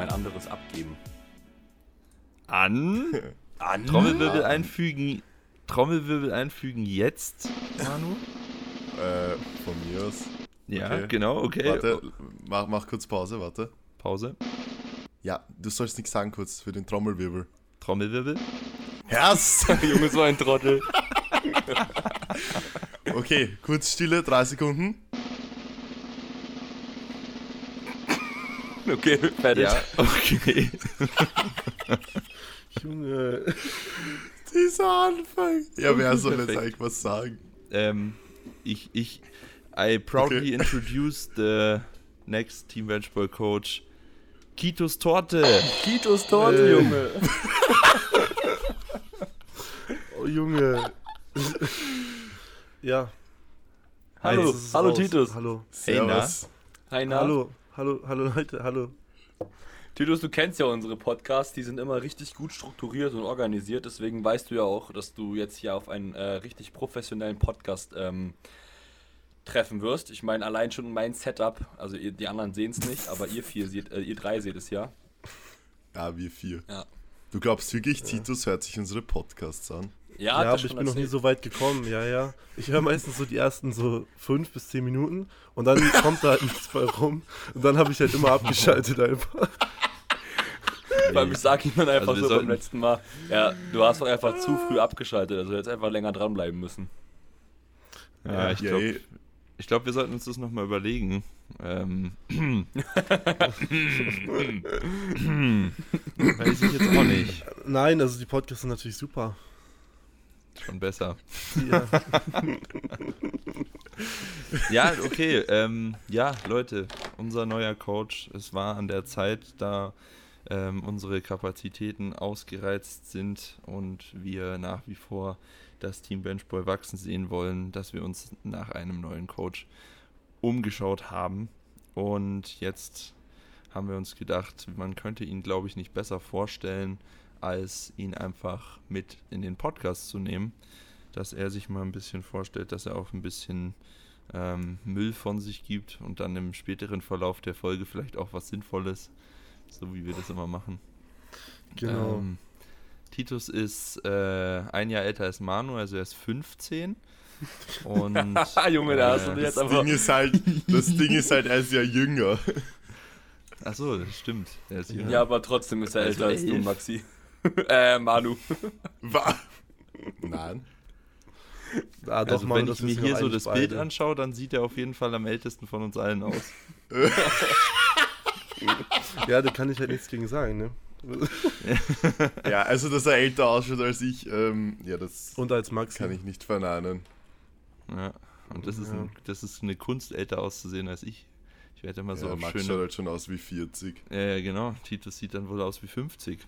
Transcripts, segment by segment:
ein anderes abgeben. An. An. Trommelwirbel einfügen. Trommelwirbel einfügen jetzt, Manu. Äh, von mir aus. Ja, Okay. genau, okay. Warte, mach, mach kurz Pause, warte. Pause. Ja, du sollst nichts sagen kurz für den Trommelwirbel. Trommelwirbel. Herz! Junge, so ein Trottel. Okay, kurz Stille, drei Sekunden. Okay, fertig. Ja, okay. Junge. Dieser Anfang. Ja, wer soll jetzt eigentlich was sagen? ähm, ich, ich, I proudly Okay. introduce the next Team Benchball Coach, Kitos Torte. Kitos Torte, Äh. Junge. Oh, Junge. ja. Hallo, hallo raus. Titus. Hallo. Hey, na? Hi, na? Hallo. Hallo, hallo Leute, hallo. Titus, du kennst ja unsere Podcasts, die sind immer richtig gut strukturiert und organisiert, deswegen weißt du ja auch, dass du jetzt hier auf einen äh, richtig professionellen Podcast ähm, treffen wirst. Ich meine, allein schon mein Setup, also ihr, die anderen sehen es nicht, aber ihr vier seht, äh, ihr drei seht es ja. Ja, wir vier. Ja. Du glaubst wirklich, Titus hört sich unsere Podcasts an? Ja, Ja, er aber ich bin noch nie erzählt. so weit gekommen, ja, ja. Ich höre meistens so die ersten so fünf bis zehn Minuten und dann kommt da halt nichts bei rum. Und dann habe ich halt immer abgeschaltet einfach. Weil ich sag ihm dann einfach Also so sollten- beim letzten Mal, ja, du hast doch einfach zu früh abgeschaltet, also jetzt einfach länger dranbleiben müssen. Ja, ich Ja, glaube, eh. ich glaub, wir sollten uns das nochmal überlegen. Ähm, weiß ich jetzt auch nicht. Nein, also die Podcasts sind natürlich super. Schon besser. Ja. Ja, okay. Ähm, ja, Leute, unser neuer Coach. Es war an der Zeit, da ähm, unsere Kapazitäten ausgereizt sind und wir nach wie vor das Team Benchball wachsen sehen wollen, dass wir uns nach einem neuen Coach umgeschaut haben. Und jetzt haben wir uns gedacht, man könnte ihn, glaube ich, nicht besser vorstellen, als ihn einfach mit in den Podcast zu nehmen. Dass er sich mal ein bisschen vorstellt, dass er auch ein bisschen ähm, Müll von sich gibt und dann im späteren Verlauf der Folge vielleicht auch was Sinnvolles, so wie wir das immer machen. Genau. Ähm, Titus ist äh, ein Jahr älter als Manu, also er ist 15. Und Junge, da hast du äh, jetzt Das einfach. Ding ist halt, das Ding ist halt, er ist ja jünger. Achso, das stimmt. Er ist jünger. Ja, aber trotzdem ist er Also älter als du. Maxi. äh, Manu. Wa- Nein. Ah, doch, also Mann, wenn ich mir hier so das Bild beide. anschaue, dann sieht er auf jeden Fall am ältesten von uns allen aus. Ja, da kann ich halt nichts gegen sagen, ne? Ja, also dass er älter ausschaut als ich, ähm, ja, das Und als Max. kann ich nicht verneinen. Ja. Und das ist, Ja. ein, das ist eine Kunst, älter auszusehen als ich. Ich werde immer so ja, Max schöne schaut halt schon aus wie 40. Ja, ja, genau. Titus sieht dann wohl aus wie 50.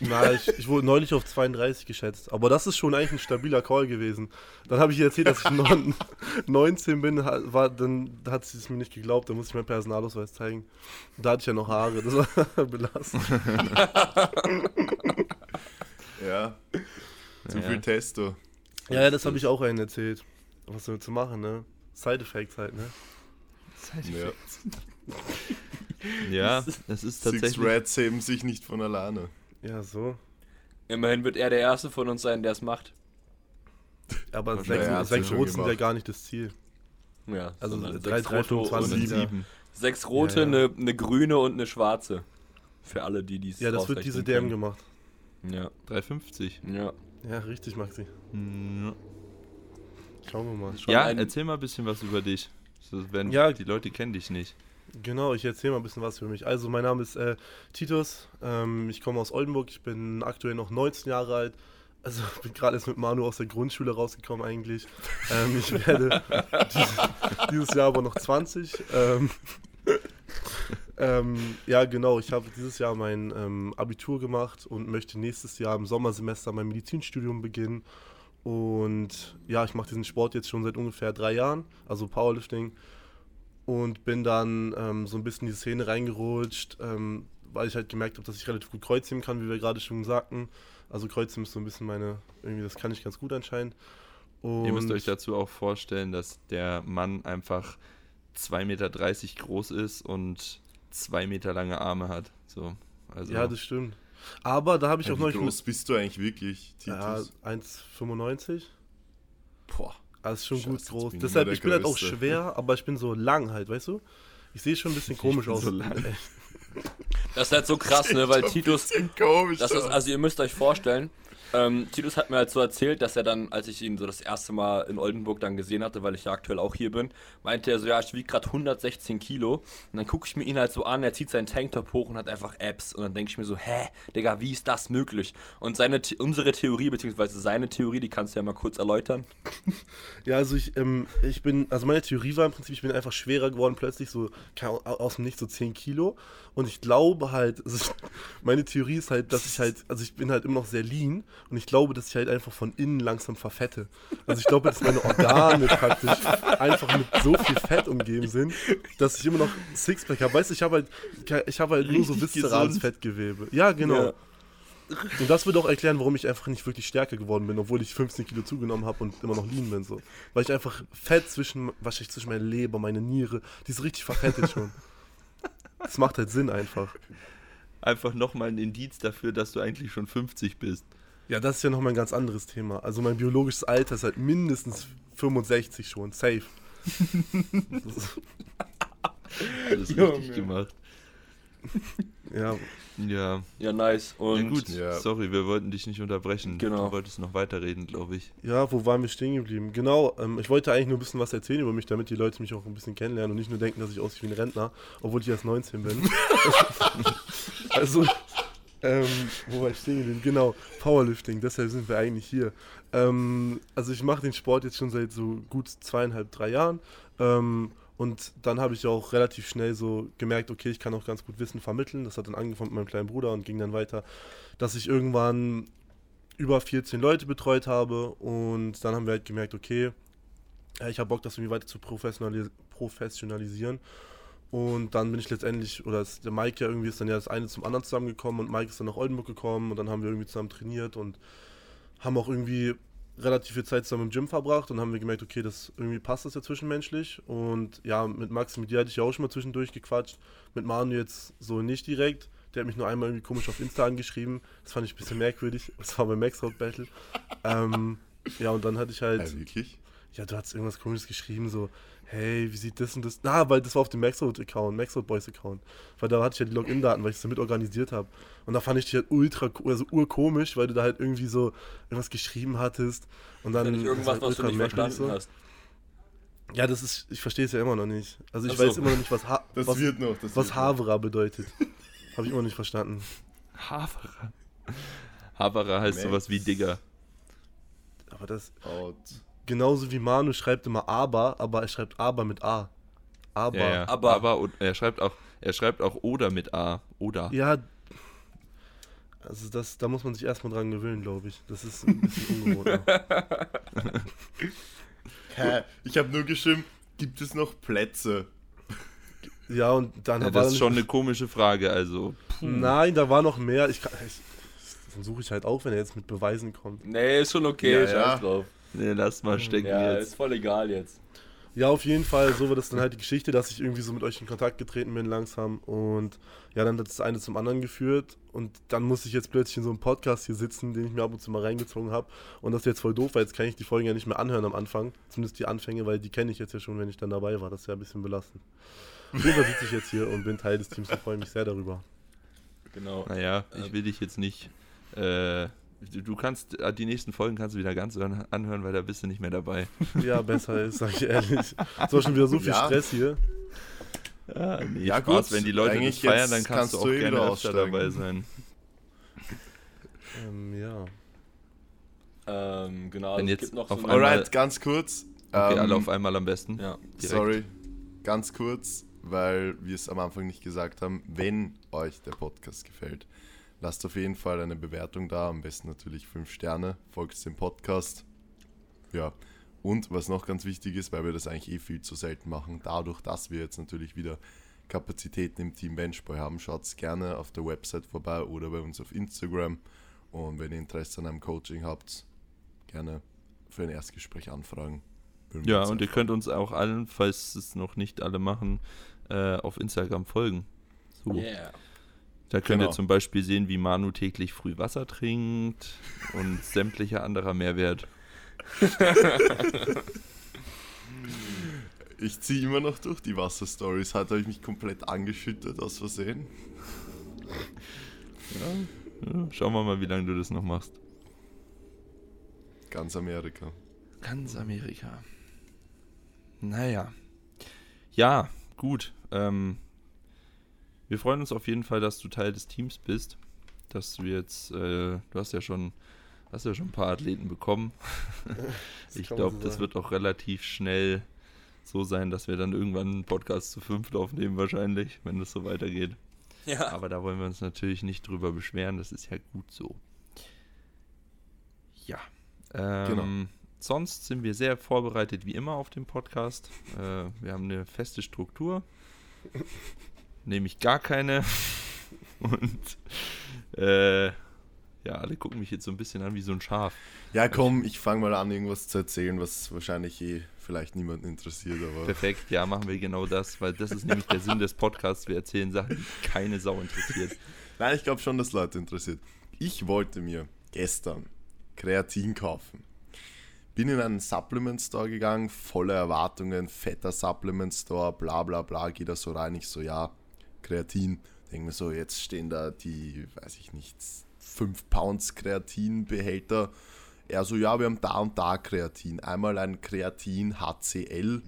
Na, ich, ich wurde neulich auf 32 geschätzt. Aber das ist schon eigentlich ein stabiler Call gewesen. Dann habe ich ihr erzählt, dass ich neun- 19 bin, war, dann hat sie es mir nicht geglaubt. Dann musste ich meinen Personalausweis zeigen. Da hatte ich ja noch Haare. Das war belastend. Ja. Zu Ja, viel. Testo. Ja, ja, das habe ich auch einen erzählt. Was soll zu machen, ne? Side-Effects halt, ne? Ja. Ja, es ist Six tatsächlich. Reds heben sich nicht von alleine. Ja, so. Immerhin wird er der Erste von uns sein, der es macht. Aber Ja, sechs, er hat's sechs ja schon Rot sind ja gar nicht das Ziel. Ja, Also drei, rote, 25 und, ja- sieben. sechs rote, Ja, ja. Eine, eine grüne und eine schwarze. Für alle, die dies Ja, das wird diese DM gemacht. Ja, 350. ja. Ja, richtig, Maxi. Ja, Schauen wir mal. Schon ja ein- erzähl mal ein bisschen was über dich. Wenn Ja. die Leute kennen dich nicht. Genau, ich erzähle mal ein bisschen was für mich. Also, mein Name ist äh, Titus. Ähm, ich komme aus Oldenburg. Ich bin aktuell noch 19 Jahre alt. Also, bin gerade erst mit Manu aus der Grundschule rausgekommen, eigentlich. Ähm, ich werde dieses, dieses Jahr aber noch 20. Ähm, ähm, ja, genau. Ich habe dieses Jahr mein ähm, Abitur gemacht und möchte nächstes Jahr im Sommersemester mein Medizinstudium beginnen. Und ja, ich mache diesen Sport jetzt schon seit ungefähr drei Jahren, also Powerlifting und bin dann ähm, so ein bisschen in die Szene reingerutscht, ähm, weil ich halt gemerkt habe, dass ich relativ gut Kreuzheben kann, wie wir gerade schon sagten. Also Kreuzheben ist so ein bisschen meine, irgendwie das kann ich ganz gut anscheinend. Und Ihr müsst euch dazu auch vorstellen, dass der Mann einfach 2,30 Meter groß ist und 2 Meter lange Arme hat. So, Also, Ja, das stimmt. Aber da habe ich Ja, auch wie neulich. groß bist du eigentlich wirklich, Ja, Titus? 1,95. Boah. Also ist schon Scheiße, gut groß. Deshalb, ich bin halt auch Größte. schwer, aber ich bin so lang halt, weißt du? Ich sehe schon ein bisschen komisch aus. so lang. Das ist halt so krass, ne, weil Titus, komisch. Das ist, also ihr müsst euch vorstellen, ähm, Titus hat mir halt so erzählt, dass er dann, als ich ihn so das erste Mal in Oldenburg dann gesehen hatte, weil ich ja aktuell auch hier bin, meinte er so, ja, ich wiege gerade 116 Kilo. Und dann gucke ich mir ihn halt so an, er zieht seinen Tanktop hoch und hat einfach Abs. Und dann denke ich mir so, hä, Digga, wie ist das möglich? Und seine, unsere Theorie, beziehungsweise seine Theorie, die kannst du ja mal kurz erläutern. Ja, also ich, ähm, ich bin, also meine Theorie war im Prinzip, ich bin einfach schwerer geworden, plötzlich so aus dem Nichts so 10 Kilo. Und ich glaube halt, also ich, meine Theorie ist halt, dass ich halt, also ich bin halt immer noch sehr lean und ich glaube, dass ich halt einfach von innen langsam verfette. Also ich glaube, dass meine Organe praktisch einfach mit so viel Fett umgeben sind, dass ich immer noch Sixpack habe. Weißt du, ich habe halt, ich habe halt nur so viszerales. Fettgewebe. Ja, genau. Ja. Und das würde auch erklären, warum ich einfach nicht wirklich stärker geworden bin, obwohl ich 15 Kilo zugenommen habe und immer noch lean bin. So. Weil ich einfach Fett zwischen, wahrscheinlich zwischen meiner Leber, meine Niere, die ist richtig verfettet schon. Das macht halt Sinn einfach. Einfach nochmal ein Indiz dafür, dass du eigentlich schon 50 bist. Ja, das ist ja nochmal ein ganz anderes Thema. Also mein biologisches Alter ist halt mindestens 65 schon, safe. Das ist, richtig gemacht. ja, Ja. Ja, nice. Und ja gut, ja. sorry, wir wollten dich nicht unterbrechen. Genau. Du wolltest noch weiterreden, glaube ich. ja, wo waren wir stehen geblieben? Genau, ähm, ich wollte eigentlich nur ein bisschen was erzählen über mich, damit die Leute mich auch ein bisschen kennenlernen und nicht nur denken, dass ich aussehe wie ein Rentner, obwohl ich erst 19 bin. also, ähm, wo war ich stehen geblieben? Genau, Powerlifting, deshalb sind wir eigentlich hier. Ähm, also ich mache den Sport jetzt schon seit so gut zweieinhalb, drei Jahren. Ähm, und dann habe ich auch relativ schnell so gemerkt, okay, ich kann auch ganz gut Wissen vermitteln. Das hat dann angefangen mit meinem kleinen Bruder und ging dann weiter, dass ich irgendwann über 14 Leute betreut habe. Und dann haben wir halt gemerkt, okay, ich habe Bock, das irgendwie weiter zu professionalis professionalisieren. Und dann bin ich letztendlich, oder ist der Mike ja irgendwie ist dann ja das eine zum anderen zusammengekommen und Mike ist dann nach Oldenburg gekommen und dann haben wir irgendwie zusammen trainiert und haben auch irgendwie relativ viel Zeit zusammen im Gym verbracht und haben wir gemerkt, okay, das irgendwie passt das ja zwischenmenschlich. Und ja, mit Max, mit dir hatte ich ja auch schon mal zwischendurch gequatscht. Mit Manu jetzt so nicht direkt. Der hat mich nur einmal irgendwie komisch auf Insta angeschrieben. Das fand ich ein bisschen merkwürdig. Das war beim Max Road Battle. ähm, ja, und dann hatte ich halt. Ja, wirklich? Ja, du hast irgendwas komisches geschrieben, so, hey, wie sieht das und das? Na, weil das war auf dem Maxroad-Account, Maxroad Boys Account. Weil da hatte ich ja die Login-Daten, weil ich es damit organisiert habe. Und da fand ich dich halt ultra, also urkomisch, weil du da halt irgendwie so irgendwas geschrieben hattest. Und dann. das irgendwas, halt was du nicht verstanden so. hast. Ja, das ist, ich verstehe es ja immer noch nicht. Also ich so. weiß immer noch nicht, was, ha Das was, wird noch. Das was wird Havra bedeutet. habe ich immer noch nicht verstanden. Haverer. Haverer heißt Max. sowas wie Digger. Aber das, noch. Out. Genauso wie Manu schreibt immer aber, aber er schreibt aber mit A. Aber. Ja, ja. Aber- Aber, und er schreibt auch, er schreibt auch oder mit A. Oder. Ja, also das, da muss man sich erstmal dran gewöhnen, glaube ich. Das ist ein bisschen ungewohnt. Ich habe nur geschrieben, gibt es noch Plätze? Ja, und dann Ja, war das ist schon eine komische Frage, also. Nein, da war noch mehr. Ich kann, ich, dann suche ich halt auch, wenn er jetzt mit Beweisen kommt. Nee, ist schon okay, Ja, scheiß ja. drauf. Nee, lass mal stecken Ja, jetzt. ist voll egal jetzt. Ja, auf jeden Fall, so war das dann halt die Geschichte, dass ich irgendwie so mit euch in Kontakt getreten bin langsam und ja, dann hat das eine zum anderen geführt und dann musste ich jetzt plötzlich in so einem Podcast hier sitzen, den ich mir ab und zu mal reingezogen habe und das ist jetzt voll doof, weil jetzt kann ich die Folgen ja nicht mehr anhören am Anfang, zumindest die Anfänge, weil die kenne ich jetzt ja schon, wenn ich dann dabei war, das ist ja ein bisschen belastend. Auf jeden Fall sitze ich jetzt hier und bin Teil des Teams und freue mich sehr darüber. Genau. Naja, ich will dich jetzt nicht. Äh, du, du kannst äh, die nächsten Folgen kannst du wieder ganz hören- anhören, weil da bist du nicht mehr dabei. Ja, besser ist, sag ich ehrlich. Es war schon wieder so viel Ja. Stress hier. Ja, nee, Ja, Spaß, gut, wenn die Leute das eigentlich feiern, dann kannst, kannst du du auch eh gerne öfter aussteigen. dabei sein. Ähm, ja. Ähm, genau, Wenn es jetzt gibt noch auf so einmal- Alright, ganz kurz. Okay, ähm, alle auf einmal am besten. Ja. Sorry, ganz kurz, weil wir es am Anfang nicht gesagt haben. Wenn euch der Podcast gefällt, lasst auf jeden Fall eine Bewertung da. Am besten natürlich 5 Sterne. Folgt dem Podcast. Ja. Und was noch ganz wichtig ist, weil wir das eigentlich eh viel zu selten machen, dadurch, dass wir jetzt natürlich wieder Kapazitäten im Team Benchboy haben, schaut gerne auf der Website vorbei oder bei uns auf Instagram. Und wenn ihr Interesse an einem Coaching habt, gerne für ein Erstgespräch anfragen. Ja, und ihr könnt uns auch allen, falls es noch nicht alle machen, äh, auf Instagram folgen. So, Yeah. Da könnt Genau. ihr zum Beispiel sehen, wie Manu täglich früh Wasser trinkt und sämtlicher anderer Mehrwert. Ich ziehe immer noch durch die Wasserstories. Heute habe ich mich komplett angeschüttet aus Versehen. Ja, schauen wir mal, wie lange du das noch machst. Ganz Amerika. Ganz Amerika. Naja. Ja, gut. Ähm, wir freuen uns auf jeden Fall, dass du Teil des Teams bist. Dass du jetzt, äh, du hast ja schon, hast ja schon ein paar Athleten bekommen. ich glaube, so das wird auch relativ schnell so sein, dass wir dann irgendwann einen Podcast zu fünft aufnehmen, wahrscheinlich, wenn das so weitergeht. Ja. Aber da wollen wir uns natürlich nicht drüber beschweren, das ist ja gut so. Ja. Ähm, Genau. Sonst sind wir sehr vorbereitet wie immer auf dem Podcast. Äh, wir haben eine feste Struktur. Nämlich gar keine. Und äh, ja, alle gucken mich jetzt so ein bisschen an wie so ein Schaf. Ja, komm, ich fange mal an, irgendwas zu erzählen, was wahrscheinlich eh vielleicht niemanden interessiert, aber. Perfekt, ja, machen wir genau das, weil das ist nämlich der Sinn des Podcasts. Wir erzählen Sachen, die keine Sau interessiert. Nein, ich glaube schon, dass Leute interessiert. Ich wollte mir gestern Kreatin kaufen. Bin in einen Supplement Store gegangen, voller Erwartungen, fetter Supplement Store, bla bla bla, geht da so rein. Ich so, ja, Kreatin. Denke mir so, jetzt stehen da die, weiß ich nicht, 5 Pounds Kreatinbehälter. Er so, ja, wir haben da und da Kreatin. Einmal ein Kreatin HCl.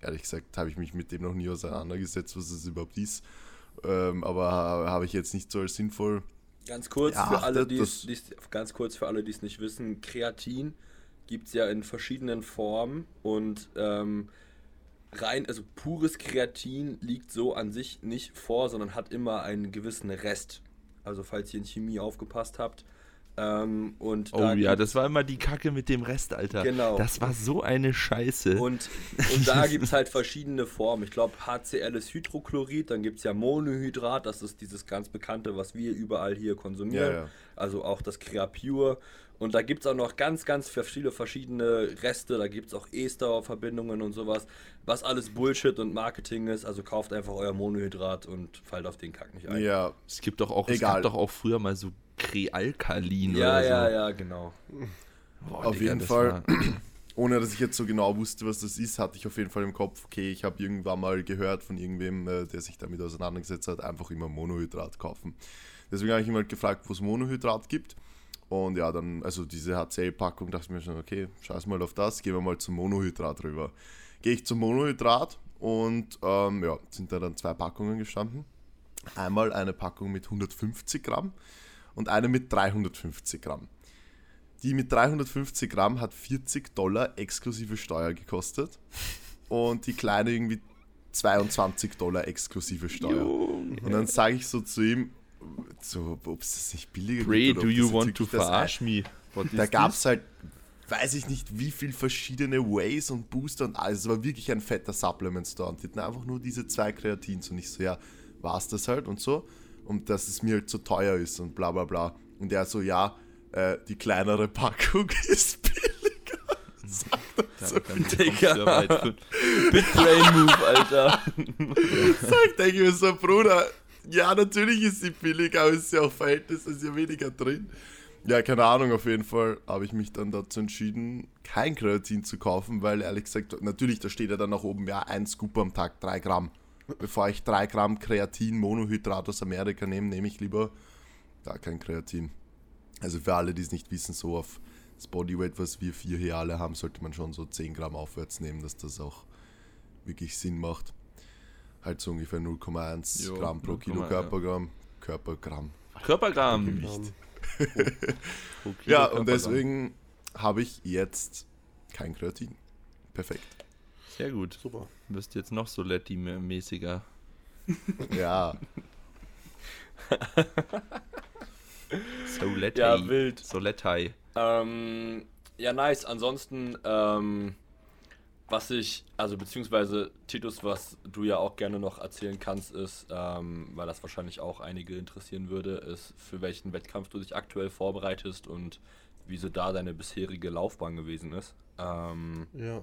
Ehrlich gesagt habe ich mich mit dem noch nie auseinandergesetzt, was das überhaupt ist. Ähm, aber ha- habe ich jetzt nicht so als sinnvoll Ganz kurz Ja, für alle, die es ganz kurz für alle, die es nicht wissen, Kreatin gibt es ja in verschiedenen Formen und ähm, rein, also pures Kreatin liegt so an sich nicht vor, sondern hat immer einen gewissen Rest. Also falls ihr in Chemie aufgepasst habt. Ähm, und Oh da ja, das war immer die Kacke mit dem Rest, Alter. Genau. Das war so eine Scheiße. Und, und da gibt es halt verschiedene Formen. Ich glaube, HCl ist Hydrochlorid, dann gibt es ja Monohydrat, das ist dieses ganz bekannte, was wir überall hier konsumieren. Ja, ja. Also auch das Creapure. Und da gibt es auch noch ganz, ganz viele verschiedene Reste. Da gibt es auch Ester-Verbindungen und sowas. Was alles Bullshit und Marketing ist. Also kauft einfach euer Monohydrat und fallt auf den Kack nicht ein. Ja, es gibt doch auch, es Egal. gab doch auch früher mal so Krealkalin ja, oder so. ja, ja, genau. Boah, auf Digga, jeden Fall. Ohne dass ich jetzt so genau wusste, was das ist, hatte ich auf jeden Fall im Kopf, okay, ich habe irgendwann mal gehört von irgendwem, äh, der sich damit auseinandergesetzt hat, einfach immer Monohydrat kaufen. Deswegen habe ich halt gefragt, wo es Monohydrat gibt. Und ja, dann, also diese HCl-Packung, dachte ich mir schon, okay, scheiß mal auf das, gehen wir mal zum Monohydrat rüber. Gehe ich zum Monohydrat und ähm, ja, sind da dann zwei Packungen gestanden. Einmal eine Packung mit 150 Gramm und eine mit 350 Gramm. Die mit 350 Gramm hat 40 Dollar exklusive Steuer gekostet und die kleine irgendwie 22 Dollar exklusive Steuer. Und dann sage ich so zu ihm, so, ob es das nicht billiger Ray, gibt do oder ob you das want to verarsch me? What da gab es halt, weiß ich nicht, wie viel verschiedene Ways und Booster und alles. Es war wirklich ein fetter Supplement Store. Und die hatten einfach nur diese zwei Kreatins. Und ich so, ja, war es das halt und so. Und dass es mir halt zu teuer ist und bla bla bla. Und er so, ja, äh, die kleinere Packung ist billiger. Sagt er so. Digga. Big Brain Move, Alter. Sagt denke ich mir so, Bruder, ja, natürlich ist sie billig, aber es ist ja auch Verhältnis, ist ja weniger drin. Ja, keine Ahnung, auf jeden Fall habe ich mich dann dazu entschieden, kein Kreatin zu kaufen, weil ehrlich gesagt, natürlich, da steht ja dann nach oben, ja, ein Scoop am Tag, drei Gramm. Bevor ich drei Gramm Kreatin, Monohydrat aus Amerika nehme, nehme ich lieber gar kein Kreatin. Also für alle, die es nicht wissen, so auf das Bodyweight, was wir vier hier alle haben, sollte man schon so 10 Gramm aufwärts nehmen, dass das auch wirklich Sinn macht. Halt so ungefähr 0,1 Jo, Gramm pro 0,1, Kilo ja. Körpergramm. Körpergramm. Körpergramm. Gewicht. Pro Kilo Ja, Körpergramm. und deswegen habe ich jetzt kein Kreatin. Perfekt. Sehr gut. Super. Du bist jetzt noch so Letty-mäßiger. Ja, So Letty. Ja, wild. So Letty. Ähm, ja, nice. Ansonsten, ähm, was ich, also beziehungsweise Titus, was du ja auch gerne noch erzählen kannst, ist, ähm, weil das wahrscheinlich auch einige interessieren würde, ist, für welchen Wettkampf du dich aktuell vorbereitest und wieso da deine bisherige Laufbahn gewesen ist. Ähm, Ja.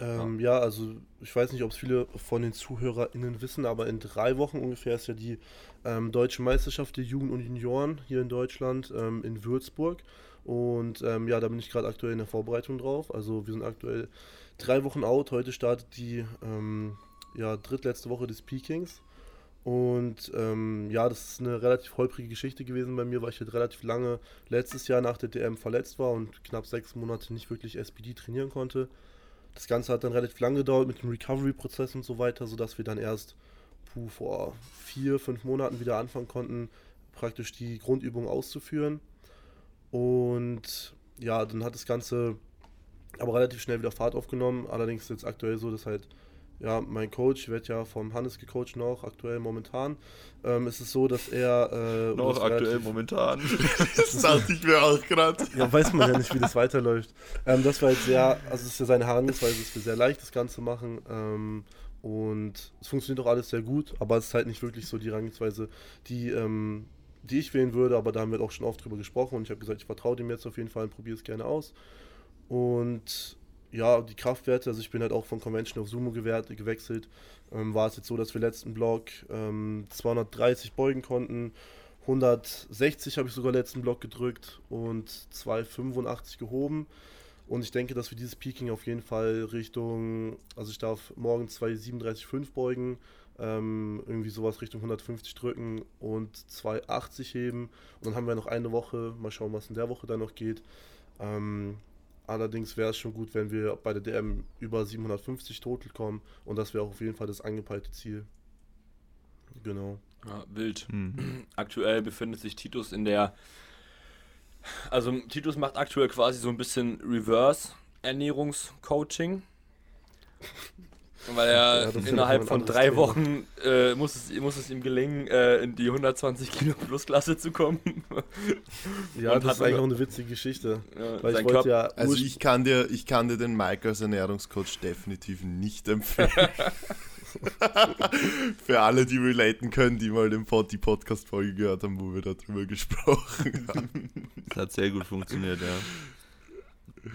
Ähm, ja. also ich weiß nicht, ob es viele von den ZuhörerInnen wissen, aber in drei Wochen ungefähr ist ja die ähm, Deutsche Meisterschaft der Jugend und Junioren hier in Deutschland ähm, in Würzburg. Und ähm, ja, da bin ich gerade aktuell in der Vorbereitung drauf. Also wir sind aktuell drei Wochen out. Heute startet die ähm, ja, drittletzte Woche des Peakings. Und ähm, ja, das ist eine relativ holprige Geschichte gewesen bei mir, weil ich halt relativ lange letztes Jahr nach der DM verletzt war und knapp sechs Monate nicht wirklich SPD trainieren konnte. Das Ganze hat dann relativ lange gedauert mit dem Recovery-Prozess und so weiter, sodass wir dann erst puh, vor vier, fünf Monaten wieder anfangen konnten, praktisch die Grundübung auszuführen. Und ja, dann hat das Ganze aber relativ schnell wieder Fahrt aufgenommen. Allerdings ist es jetzt aktuell so, dass halt ja, mein Coach wird ja vom Hannes gecoacht noch, aktuell momentan. Ähm, ist es so, dass er. Äh, noch aktuell momentan. das dachte ich mir auch gerade. Ja, weiß man ja nicht, wie das weiterläuft. Ähm, das war jetzt sehr, also es ist für seine Herangehensweise, ist für sehr leicht, das Ganze machen. Ähm, und es funktioniert auch alles sehr gut, aber es ist halt nicht wirklich so die Herangehensweise, die, ähm, die ich wählen würde, aber da haben wir auch schon oft drüber gesprochen und ich habe gesagt, ich vertraue dem jetzt auf jeden Fall und probiere es gerne aus. Und ja, die Kraftwerte, also ich bin halt auch von Convention auf Sumo gewechselt, ähm, war es jetzt so, dass wir letzten Block ähm, 230 beugen konnten, 160 habe ich sogar letzten Block gedrückt und 285 gehoben. Und ich denke, dass wir dieses Peaking auf jeden Fall Richtung, also ich darf morgen 237,5 beugen, ähm, irgendwie sowas Richtung 150 drücken und 280 heben. Und dann haben wir noch eine Woche, mal schauen, was in der Woche dann noch geht. Ähm, Allerdings wäre es schon gut, wenn wir bei der DM über 750 Total kommen und das wäre auch auf jeden Fall das angepeilte Ziel. Genau. Ja, wild. Hm. Aktuell befindet sich Titus in der. Also Titus macht aktuell quasi so ein bisschen Reverse Ernährungscoaching. Weil er ja, innerhalb von drei Thema. Wochen äh, muss, es, muss es ihm gelingen, äh, in die 120 Kilo Plusklasse zu kommen. ja, Und das ist eigentlich auch eine witzige Geschichte. Ja, weil ich ja also ich kann, dir, ich kann dir den Mike als Ernährungscoach definitiv nicht empfehlen. Für alle, die relaten können, die mal den Pod, die Podcast-Folge gehört haben, wo wir darüber gesprochen haben. Das hat sehr gut funktioniert, ja.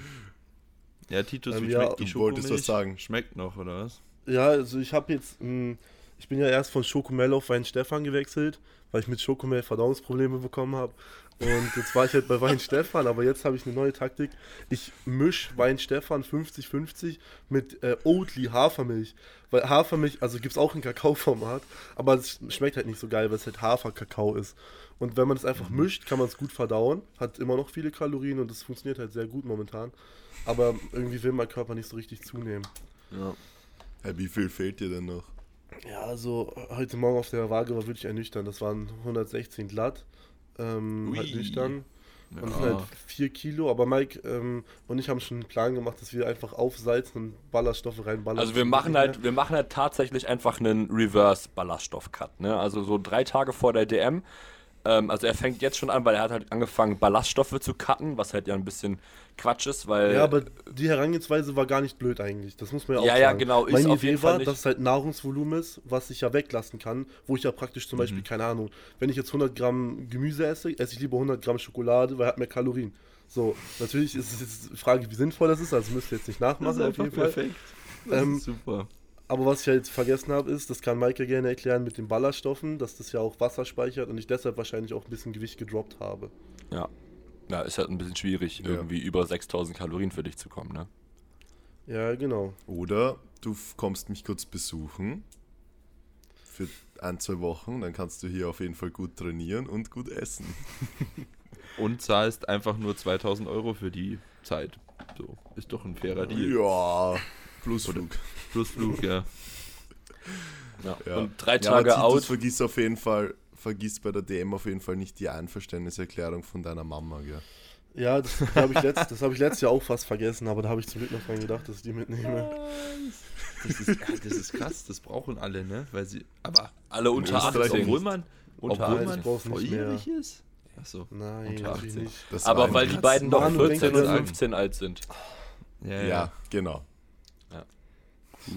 Ja, Titus, ähm, wie schmeckt ja, die Schokomilch? was sagen. Schmeckt noch, oder was? Ja, also ich habe jetzt, mh, hm, ich bin ja erst von Schokomel auf Wein Stefan gewechselt, weil ich mit Schokomel Verdauungsprobleme bekommen habe. Und jetzt war ich halt bei Wein Stefan, aber jetzt habe ich eine neue Taktik. Ich mische Wein Stefan 50-50 mit äh, Oatly Hafermilch. Weil Hafermilch, also gibt es auch ein Kakaoformat, aber es schmeckt halt nicht so geil, weil es halt Haferkakao ist. Und wenn man es einfach mhm. mischt, kann man es gut verdauen. Hat immer noch viele Kalorien und es funktioniert halt sehr gut momentan. Aber irgendwie will mein Körper nicht so richtig zunehmen. Ja. Hey, wie viel fehlt dir denn noch? Ja, also heute Morgen auf der Waage war wirklich ernüchternd. Das waren 116 glatt. Ähm, halt nüchtern. Ja. Und das sind halt 4 Kilo, aber Mike ähm, und ich haben schon einen Plan gemacht, dass wir einfach aufsalzen und Ballaststoffe reinballern. Also wir machen halt, wir machen halt tatsächlich einfach einen Reverse-Ballaststoff-Cut. Ne? Also so drei Tage vor der DM ähm, also er fängt jetzt schon an, weil er hat halt angefangen, Ballaststoffe zu cutten, was halt ja ein bisschen Quatsch ist, weil. Ja, aber die Herangehensweise war gar nicht blöd eigentlich. Das muss man ja auch ja, sagen. Ja, genau. Meine Idee auf jeden war, dass es halt Nahrungsvolumen ist, was ich ja weglassen kann, wo ich ja praktisch zum mhm. Beispiel, keine Ahnung, wenn ich jetzt 100 Gramm Gemüse esse, esse ich lieber 100 Gramm Schokolade, weil er hat mehr Kalorien. So, natürlich ist es jetzt die Frage, wie sinnvoll das ist, also müsst ihr jetzt nicht nachmachen das ist auf jeden perfekt. Fall. Das ähm, ist super. Aber was ich halt vergessen habe, ist, das kann Maike gerne erklären mit den Ballaststoffen, dass das ja auch Wasser speichert und ich deshalb wahrscheinlich auch ein bisschen Gewicht gedroppt habe. Ja. Ja, ist halt ein bisschen schwierig, ja. irgendwie über 6000 Kalorien für dich zu kommen, ne? Ja, genau. Oder du kommst mich kurz besuchen für ein, zwei Wochen, dann kannst du hier auf jeden Fall gut trainieren und gut essen. und zahlst einfach nur 2000 Euro für die Zeit. So, ist doch ein fairer Deal. Ja, Plus Flug. Plus Flug, ja. ja. ja. Und drei Tage ja, out. Vergiss auf jeden Fall, vergiss bei der DM auf jeden Fall nicht die Einverständniserklärung von deiner Mama, gell? Ja, das habe ich, letzt, hab ich letztes Jahr auch fast vergessen, aber da habe ich zum Glück noch dran gedacht, dass ich die mitnehme. Das ist, das ist krass, das brauchen alle, ne? Weil sie, aber alle unter 18, obwohl man, unter obwohl man volljährig ist. Achso, Nein, unter 18. Nicht. aber weil die beiden doch 14 und 15 alt sind. Ja, ja. ja genau.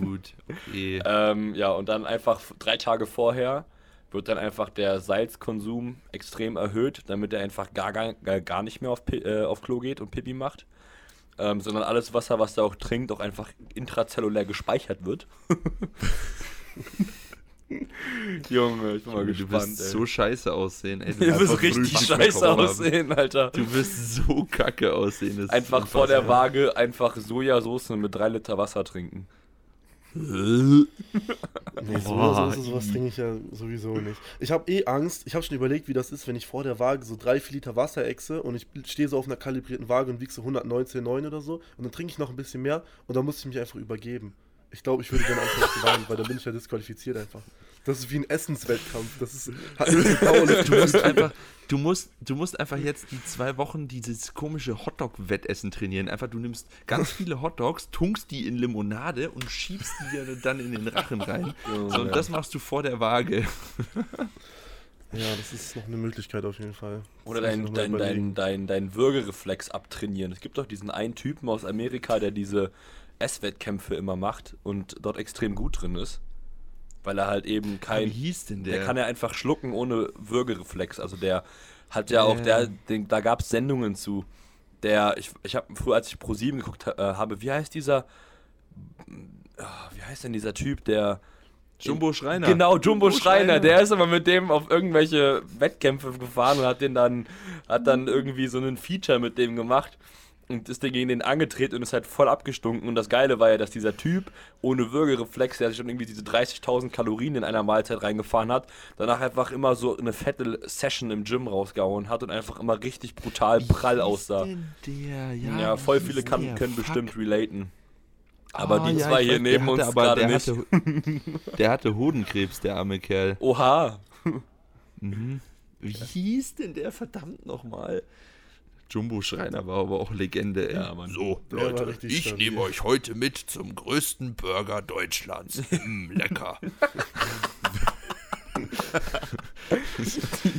Gut, okay. ähm, ja, und dann einfach drei Tage vorher wird dann einfach der Salzkonsum extrem erhöht, damit er einfach gar, gar, gar nicht mehr auf, äh, auf Klo geht und Pipi macht. ähm, sondern alles Wasser, was er auch trinkt, auch einfach intrazellulär gespeichert wird. Junge, ich bin mal du gespannt. wirst ey. so scheiße aussehen. Ey, du wirst einfach richtig scheiße aussehen, Alter. Du wirst so kacke aussehen. das ist Einfach vor der. Waage einfach Sojasauce mit drei Liter Wasser trinken. Nee, so oder so, sowas i. trinke ich ja sowieso nicht. Ich habe eh Angst. Ich habe schon überlegt, wie das ist, wenn ich vor der Waage so drei, vier Liter Wasser exe und ich stehe so auf einer kalibrierten Waage und wiege so 119,9 oder so und dann trinke ich noch ein bisschen mehr und dann muss ich mich einfach übergeben. Ich glaube, ich würde dann zu weinen, weil dann bin ich ja disqualifiziert einfach. Das ist wie ein Essenswettkampf. Das ist Du musst einfach, du musst, du musst einfach jetzt die zwei Wochen dieses komische Hotdog-Wettessen trainieren. Einfach, du nimmst ganz viele Hotdogs, tunkst die in Limonade und schiebst die dir dann in den Rachen rein. So, und das machst du vor der Waage. Ja, das ist noch eine Möglichkeit auf jeden Fall. Oder Das muss dein, dein, dein, dein Würgereflex abtrainieren. Es gibt doch diesen einen Typen aus Amerika, der diese Esswettkämpfe immer macht und dort extrem gut drin ist. Weil er halt eben Wie kein. hieß denn Der der? kann ja einfach schlucken ohne Würgereflex. Also der hat ja auch, der, den, da gab es Sendungen zu. Der, ich, ich habe früher, als ich Pro 7 geguckt äh, habe, wie heißt dieser, ah, wie heißt denn dieser Typ, der, Jumbo Schreiner. Genau, Jumbo, Schreiner. Schreiner. Der ist aber mit dem auf irgendwelche Wettkämpfe gefahren und hat den dann, hat dann irgendwie so einen Feature mit dem gemacht und ist dann gegen den angetreten und ist halt voll abgestunken. Und das Geile war ja, dass dieser Typ ohne Würgereflex, der sich schon irgendwie diese 30.000 Kalorien in einer Mahlzeit reingefahren hat, danach einfach immer so eine fette Session im Gym rausgehauen hat und einfach immer richtig brutal prall aussah. Der? Ja, Ja, voll viele kann, können Fuck. bestimmt relaten. Aber Ah, die zwei hier weiß, neben uns gerade der nicht. Hatte, der hatte Hodenkrebs, der arme Kerl. Oha. Mhm. Wie hieß denn der verdammt nochmal? Jumbo Schreiner war aber auch Legende. Ja, Mann. So, Leute, richtig ich stabil. nehme euch heute mit zum größten Burger Deutschlands. mm, lecker.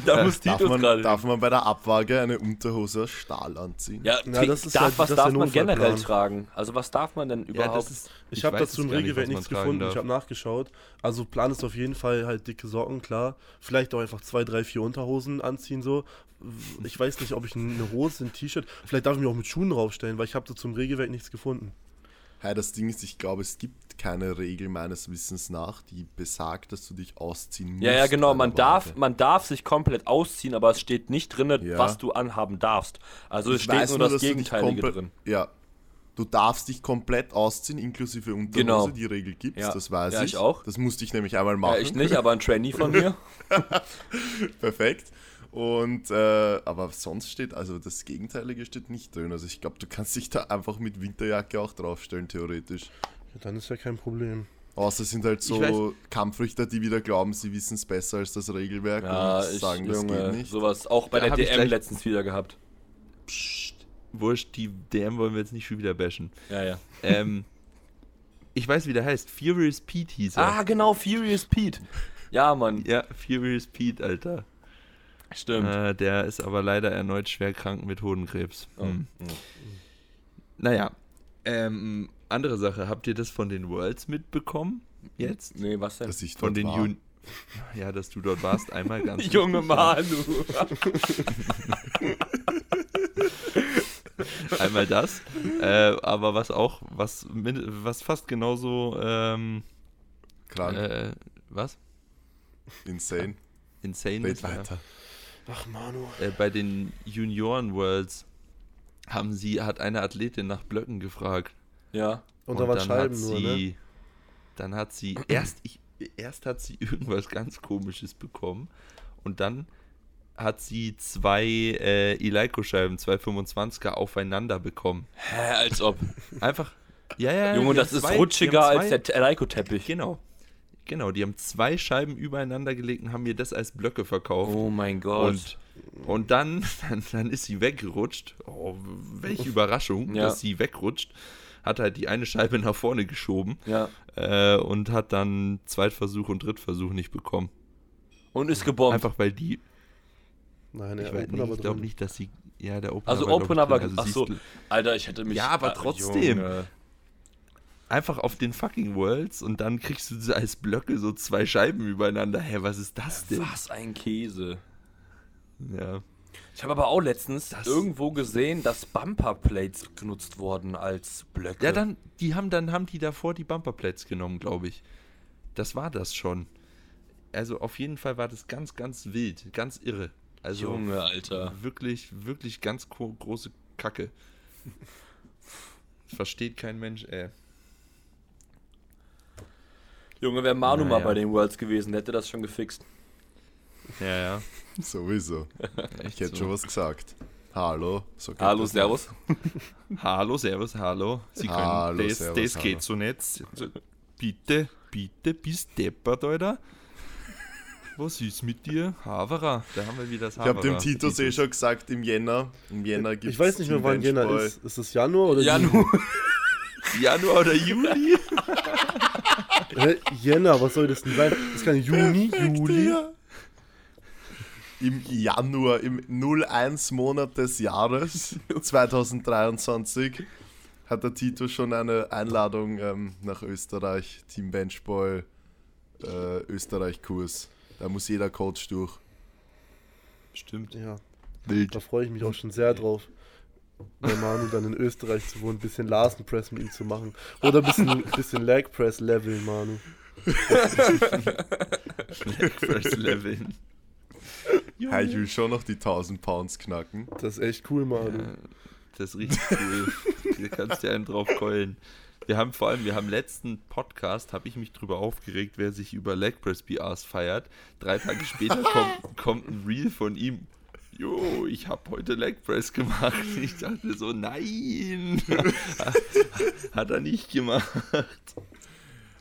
Da muss Darf Titus man, gerade. darf man bei der Abwaage eine Unterhose aus Stahl anziehen? Ja, Ja, das ist darf, halt- was das darf man generell tragen? Also was darf man denn Ja, überhaupt? das ist, Ich, habe weiß dazu im Regelwerk man nichts gefunden. darf. Ich habe nachgeschaut. Also Plan ist auf jeden Fall halt dicke Socken, klar. Vielleicht auch einfach zwei, drei, vier Unterhosen anziehen so. Ich weiß nicht, ob ich eine Hose, ein T-Shirt. Vielleicht darf ich mich auch mit Schuhen draufstellen, weil ich habe da zum Regelwerk nichts gefunden. Hey, das Ding ist, ich glaube, es gibt keine Regel meines Wissens nach, die besagt, dass du dich ausziehen musst. ja, ja, genau. Man darf, man darf sich komplett ausziehen, aber es steht nicht drin, Ja. was du anhaben darfst. Also es Ich steht weiß nur das dass du dich Gegenteilige komplett- drin. Ja. Du darfst dich komplett ausziehen, inklusive Unterhose. Genau. Die Regel gibt's, Ja. das weiß Ja, ich. ich auch. Das musste ich nämlich einmal machen. Ja, ich nicht, aber ein Trainee von mir. Perfekt. Und, äh, aber sonst steht, also das Gegenteilige steht nicht drin. Also ich glaube, du kannst dich da einfach mit Winterjacke auch draufstellen, theoretisch. Ja, dann ist ja kein Problem. Außer es sind halt Ich so Kampfrichter, die wieder glauben, sie wissen es besser als das Regelwerk Ja, und ich, sagen, das geht nicht. sowas auch bei Da der ich DM letztens wieder gehabt. Psst, wurscht, die DM wollen wir jetzt nicht schon wieder bashen. Ja, ja. ähm, ich weiß, wie der heißt. Furious Pete hieß er. Ah, genau, Furious Pete. Ja, Mann, Ja, Furious Pete, Alter. Stimmt. Äh, der ist aber leider erneut schwer krank mit Hodenkrebs. Oh, Hm. oh. Naja, ähm, andere Sache. Habt ihr das von den Worlds mitbekommen? Jetzt? Nee, was denn? dass ich Von dort den war. Jun Ja, dass du dort warst, einmal ganz. Junge Manu. Einmal das. Äh, aber was auch, was, was fast genauso, ähm, Krank, äh, was? insane. Insane Red ist. Ja. Ach, Manu. Äh, bei den Junioren Worlds haben sie, hat eine Athletin nach Blöcken gefragt. Ja. Und, da waren dann Scheiben hat nur, sie, ne? Dann hat sie erst, ich, erst hat sie irgendwas ganz komisches bekommen und dann hat sie zwei äh, Eleiko-Scheiben, zwei 25er aufeinander bekommen. Hä, als ob. Einfach, ja, ja. Junge, das ist rutschiger als der Eleiko-Teppich. Genau. Genau, die haben zwei Scheiben übereinander gelegt und haben mir das als Blöcke verkauft. Oh mein Gott. Und, und dann, dann, dann ist sie weggerutscht. Oh, welche Überraschung, Ja. dass sie wegrutscht. Hat halt die eine Scheibe nach vorne geschoben ja. äh, und hat dann Zweitversuch und Drittversuch nicht bekommen. Und ist gebombt. Einfach weil die. Nein, ich weiß nicht, ich glaube nicht, dass sie. Ja, der Opener Also war, Opener war. drin. Ach siehst so. du, Alter, ich hätte mich. Ja, aber trotzdem. Junge. Einfach auf den fucking Worlds und dann kriegst du als Blöcke so zwei Scheiben übereinander. Hä, was ist das denn? Was ein Käse. Ja. Ich habe aber auch letztens Das- irgendwo gesehen, dass Bumperplates genutzt wurden als Blöcke. Ja, dann, die haben dann haben die davor die Bumperplates genommen, glaube ich. Das war das schon. Also auf jeden Fall war das ganz, ganz wild, ganz irre. Also Junge, Alter. wirklich, wirklich ganz gro große Kacke. Versteht kein Mensch, ey. Junge, wäre Manu mal Naja. bei den Worlds gewesen, hätte das schon gefixt. Ja, ja. Sowieso. Ich hätte so. schon was gesagt. Hallo. So geht Hallo, das Servus. Hallo, Servus, hallo. Sie können Hallo, das, servus, das hallo. geht so nicht. So, Bitte, bitte, bist deppert, Alter. Was ist mit dir? Havara, da haben wir wieder das Ich habe Havara. dem Titus eh schon gesagt, im Jänner. Im Jänner gibt Ich weiß nicht mehr, wann Jänner ist. Ist es Januar oder Janu. Juli? Januar oder Juli? Hä? Jänner, was soll das denn sein? Das kann Juni, Juli. Im Januar, im 01-Monat des Jahres 2023 hat der Tito schon eine Einladung ähm, nach Österreich, Team Benchball, äh, Österreich-Kurs. Da muss jeder Coach durch. Stimmt. Ja, Wild. da freue ich mich auch schon sehr drauf. Bei Manu dann in Österreich zu wohnen, ein bisschen Larsen Press mit ihm zu machen. Oder ein bisschen, bisschen Leg Press leveln, Manu. First Level. Hey, ich will schon noch die 1000 Pounds knacken. Das ist echt cool, Manu. Ja, das ist richtig cool. da kannst du einen drauf keulen. Wir haben vor allem, wir haben letzten Podcast, habe ich mich drüber aufgeregt, wer sich über Leg Press BRs feiert. Drei Tage später kommt, kommt ein Reel von ihm. Jo, ich habe heute Leg Press gemacht. Ich dachte so, nein, hat er nicht gemacht.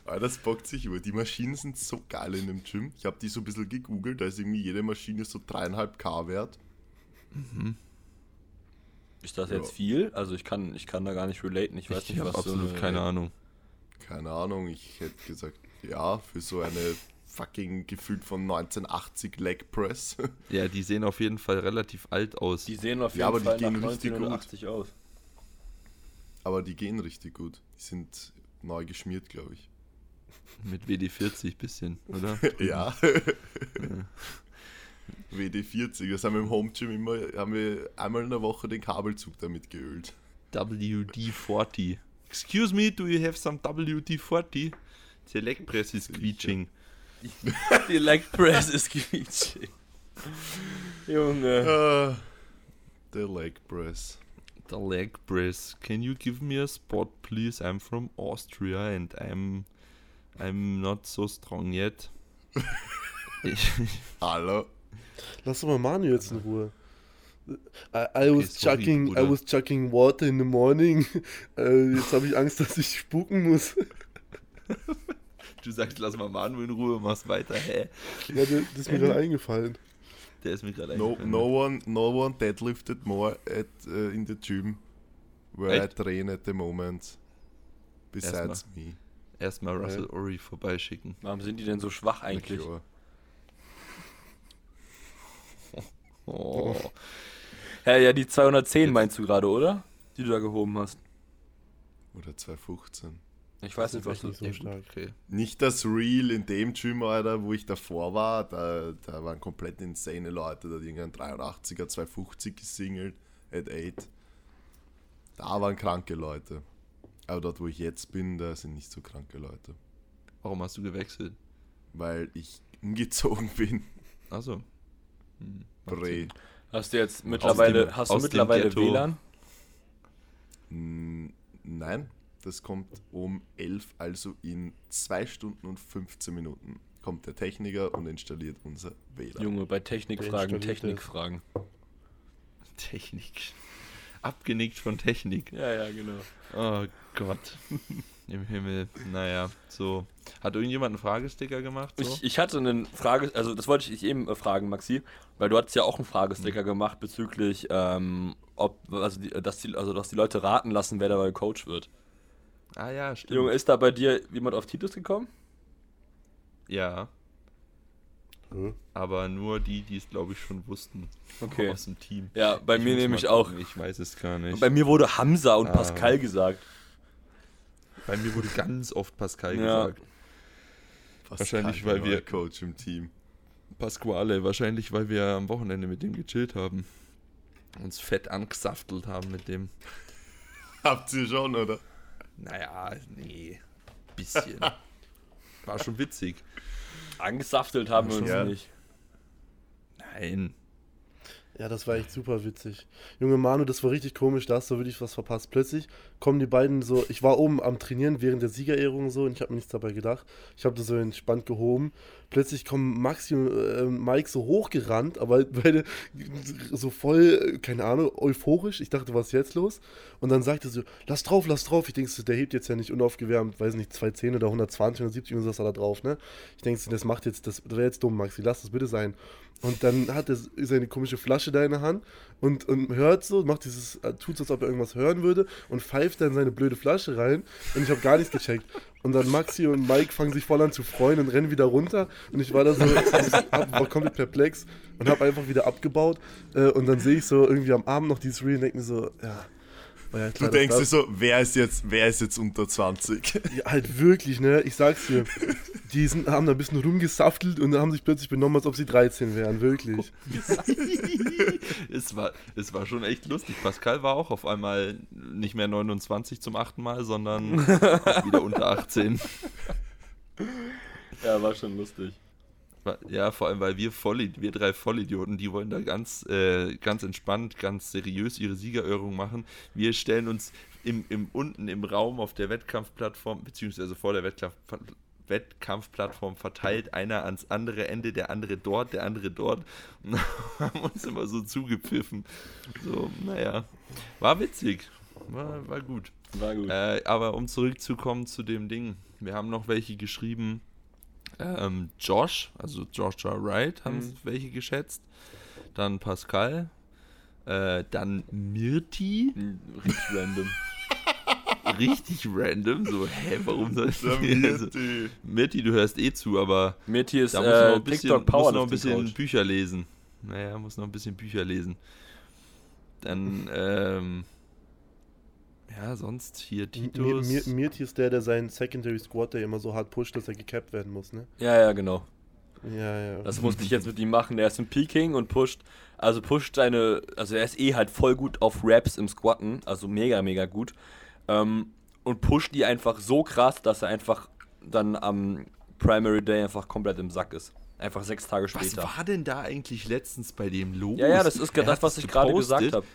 Aber das bockt sich über. Die Maschinen sind so geil in dem Gym. Ich habe die so ein bisschen gegoogelt. Da ist irgendwie jede Maschine so 3,5k wert. Ist das Ja. jetzt viel? Also ich kann, ich kann da gar nicht relaten. Ich weiß Ich nicht, habe was so absolut eine- keine Ahnung. Keine Ahnung, ich hätte gesagt, ja, für so eine fucking gefühlt von 1980 Leg Press. Ja, die sehen auf jeden Fall relativ alt aus. Die sehen auf jeden Ja, aber die Fall gehen nach richtig gut. 1980 aus. Aber die gehen richtig gut. Die sind neu geschmiert, glaube ich. Mit WD40 bisschen, oder? Ja. WD40, das haben wir im Home Gym immer, haben wir einmal in der Woche den Kabelzug damit geölt. WD-40. Excuse me, do you have some WD-40? The leg press is quietsching. Die Leg Press ist quietschig. Junge. Ah, der Leg Press. The leg press. Can you give me a spot, please? I'm from Austria and I'm I'm not so strong yet. Hallo. Lass doch mal Manu jetzt in Ruhe. I, I was sorry, chucking, I Bruder. was chucking water in the morning. Äh, jetzt habe ich Angst, dass ich spuken muss. du sagst, lass mal Manu in Ruhe, machst weiter. Hä? Ja, das, das ist mir gerade eingefallen. Der ist mir gerade No, eingefallen. no, one, no one deadlifted more at, uh, in the gym where I Echt? train at the moment. Besides me. Erstmal Russell Ori vorbeischicken. Warum sind die denn so schwach eigentlich? Oh. Ja, ja, die 210 meinst du gerade, oder? Die du da gehoben hast. Oder 215. Ich weiß nicht, was du. nicht so stark. okay. Nicht das Real in dem Gym, Alter, wo ich davor war. Da, da waren komplett insane Leute. Da hat irgendein 83er, 250 gesingelt at 8. Da waren kranke Leute. Aber dort, wo ich jetzt bin, da sind nicht so kranke Leute. Warum hast du gewechselt? Weil ich umgezogen bin. Achso. Hm, Bre. Hast du jetzt mittlerweile, dem- hast du mittlerweile. WLAN? Nein, das kommt um 11, also in 2 Stunden und 15 Minuten kommt der Techniker und installiert unser WLAN. Junge, bei Technikfragen? Technikfragen. Technik. Abgenickt von Technik. Ja, ja, genau. Oh Gott. Im Himmel. Naja, so. Hat irgendjemand einen Fragesticker gemacht? So? Ich, ich hatte eine Frage, also das wollte ich dich eben äh, fragen, Maxi, weil du hattest ja auch einen Fragesticker gemacht bezüglich, ähm, ob, also, die, dass die, also dass die Leute raten lassen, wer dabei Coach wird. Ah ja, stimmt. Junge, ist da bei dir jemand auf Titus gekommen? ja, Hm? aber nur die, die es glaube ich schon wussten. Okay. Aus dem Team. Ja, bei Ich mir nämlich auch. Ich weiß es gar nicht. Bei mir wurde Hamza und Ah. Pascal gesagt. Bei mir wurde ganz oft Pascal Ja. gesagt. Fast wahrscheinlich, weil wir- Coach im Team. Pasquale, wahrscheinlich weil wir am Wochenende mit dem gechillt haben. uns fett angesaftelt haben mit dem. Habt ihr schon, oder? Naja, nee. Bisschen. War schon witzig. Angesaftelt haben wir uns Ja. nicht. Nein. Ja, das war echt super witzig. Junge Manu, das war richtig komisch, da hast du wirklich was verpasst. Plötzlich kommen die beiden so, ich war oben am Trainieren während der Siegerehrung so und ich habe mir nichts dabei gedacht. Ich habe das so entspannt gehoben. Plötzlich kommen Maxi und äh, Mike so hochgerannt, aber beide so voll, keine Ahnung, euphorisch. Ich dachte, was ist jetzt los? Und dann sagte sie, lass drauf, lass drauf. Ich denke, so, der hebt jetzt ja nicht unaufgewärmt, weiß nicht, 210 oder 120, 170 und so er da drauf, ne? Ich denke, so, das macht jetzt, das wäre jetzt dumm, Maxi, lass das bitte sein. Und dann hat er seine komische Flasche da in der Hand und, und hört so, macht dieses, äh, tut so, als ob er irgendwas hören würde und pfeift dann seine blöde Flasche rein und ich habe gar nichts gecheckt. Und dann Maxi und Mike fangen sich voll an zu freuen und rennen wieder runter und ich war da so, war komplett perplex und habe einfach wieder abgebaut äh, und dann sehe ich so irgendwie am Abend noch dieses Reel und denke mir so, ja. War ja Du denkst dir so, wer ist jetzt, wer ist jetzt unter 20? ja, halt wirklich, ne? Ich sag's dir. Die sind, haben da ein bisschen rumgesaftelt und haben sich plötzlich benommen, als ob sie 13 wären, wirklich. es, war, es war schon echt lustig. Pascal war auch auf einmal nicht mehr 29 zum achten Mal, sondern wieder unter 18. Ja, war schon lustig. Ja, vor allem, weil wir Vollid wir drei Vollidioten, die wollen da ganz, äh, ganz entspannt, ganz seriös ihre Siegerehrung machen. Wir stellen uns im, im, unten im Raum auf der Wettkampfplattform, beziehungsweise vor der Wettkampf, Wettkampfplattform verteilt, einer ans andere Ende, der andere dort, der andere dort und haben uns immer so zugepfiffen. So, naja, war witzig, war, war gut. War gut. Äh, aber um zurückzukommen zu dem Ding, wir haben noch welche geschrieben. Ähm, Josh, also Joshua Wright, haben Mhm. welche geschätzt. Dann Pascal. Äh, dann Mirti. Hm, Richtig random. Richtig random. So, hä, warum soll ich Der Mirti. Mirti, du hörst eh zu, aber Mirti ist da muss noch äh, ein bisschen, muss noch ein bisschen Bücher lesen. Naja, muss noch ein bisschen Bücher lesen. Dann, ähm, ja, sonst hier Mir, Titus. mir, Mirti ist der, der seinen Secondary Squad, der immer so hart pusht, dass er gecapped werden muss, ne? Ja, ja, genau. Ja, ja. Das musste ich jetzt mit ihm machen. Der ist im Peking und pusht, also pusht seine, also er ist eh halt voll gut auf Raps im Squatten, also mega, mega gut. Ähm, und pusht die einfach so krass, dass er einfach dann am Primary Day einfach komplett im Sack ist. Einfach sechs Tage Was später. war denn da eigentlich letztens bei dem los? Ja, ja, das ist Er das, was ich gerade gesagt habe.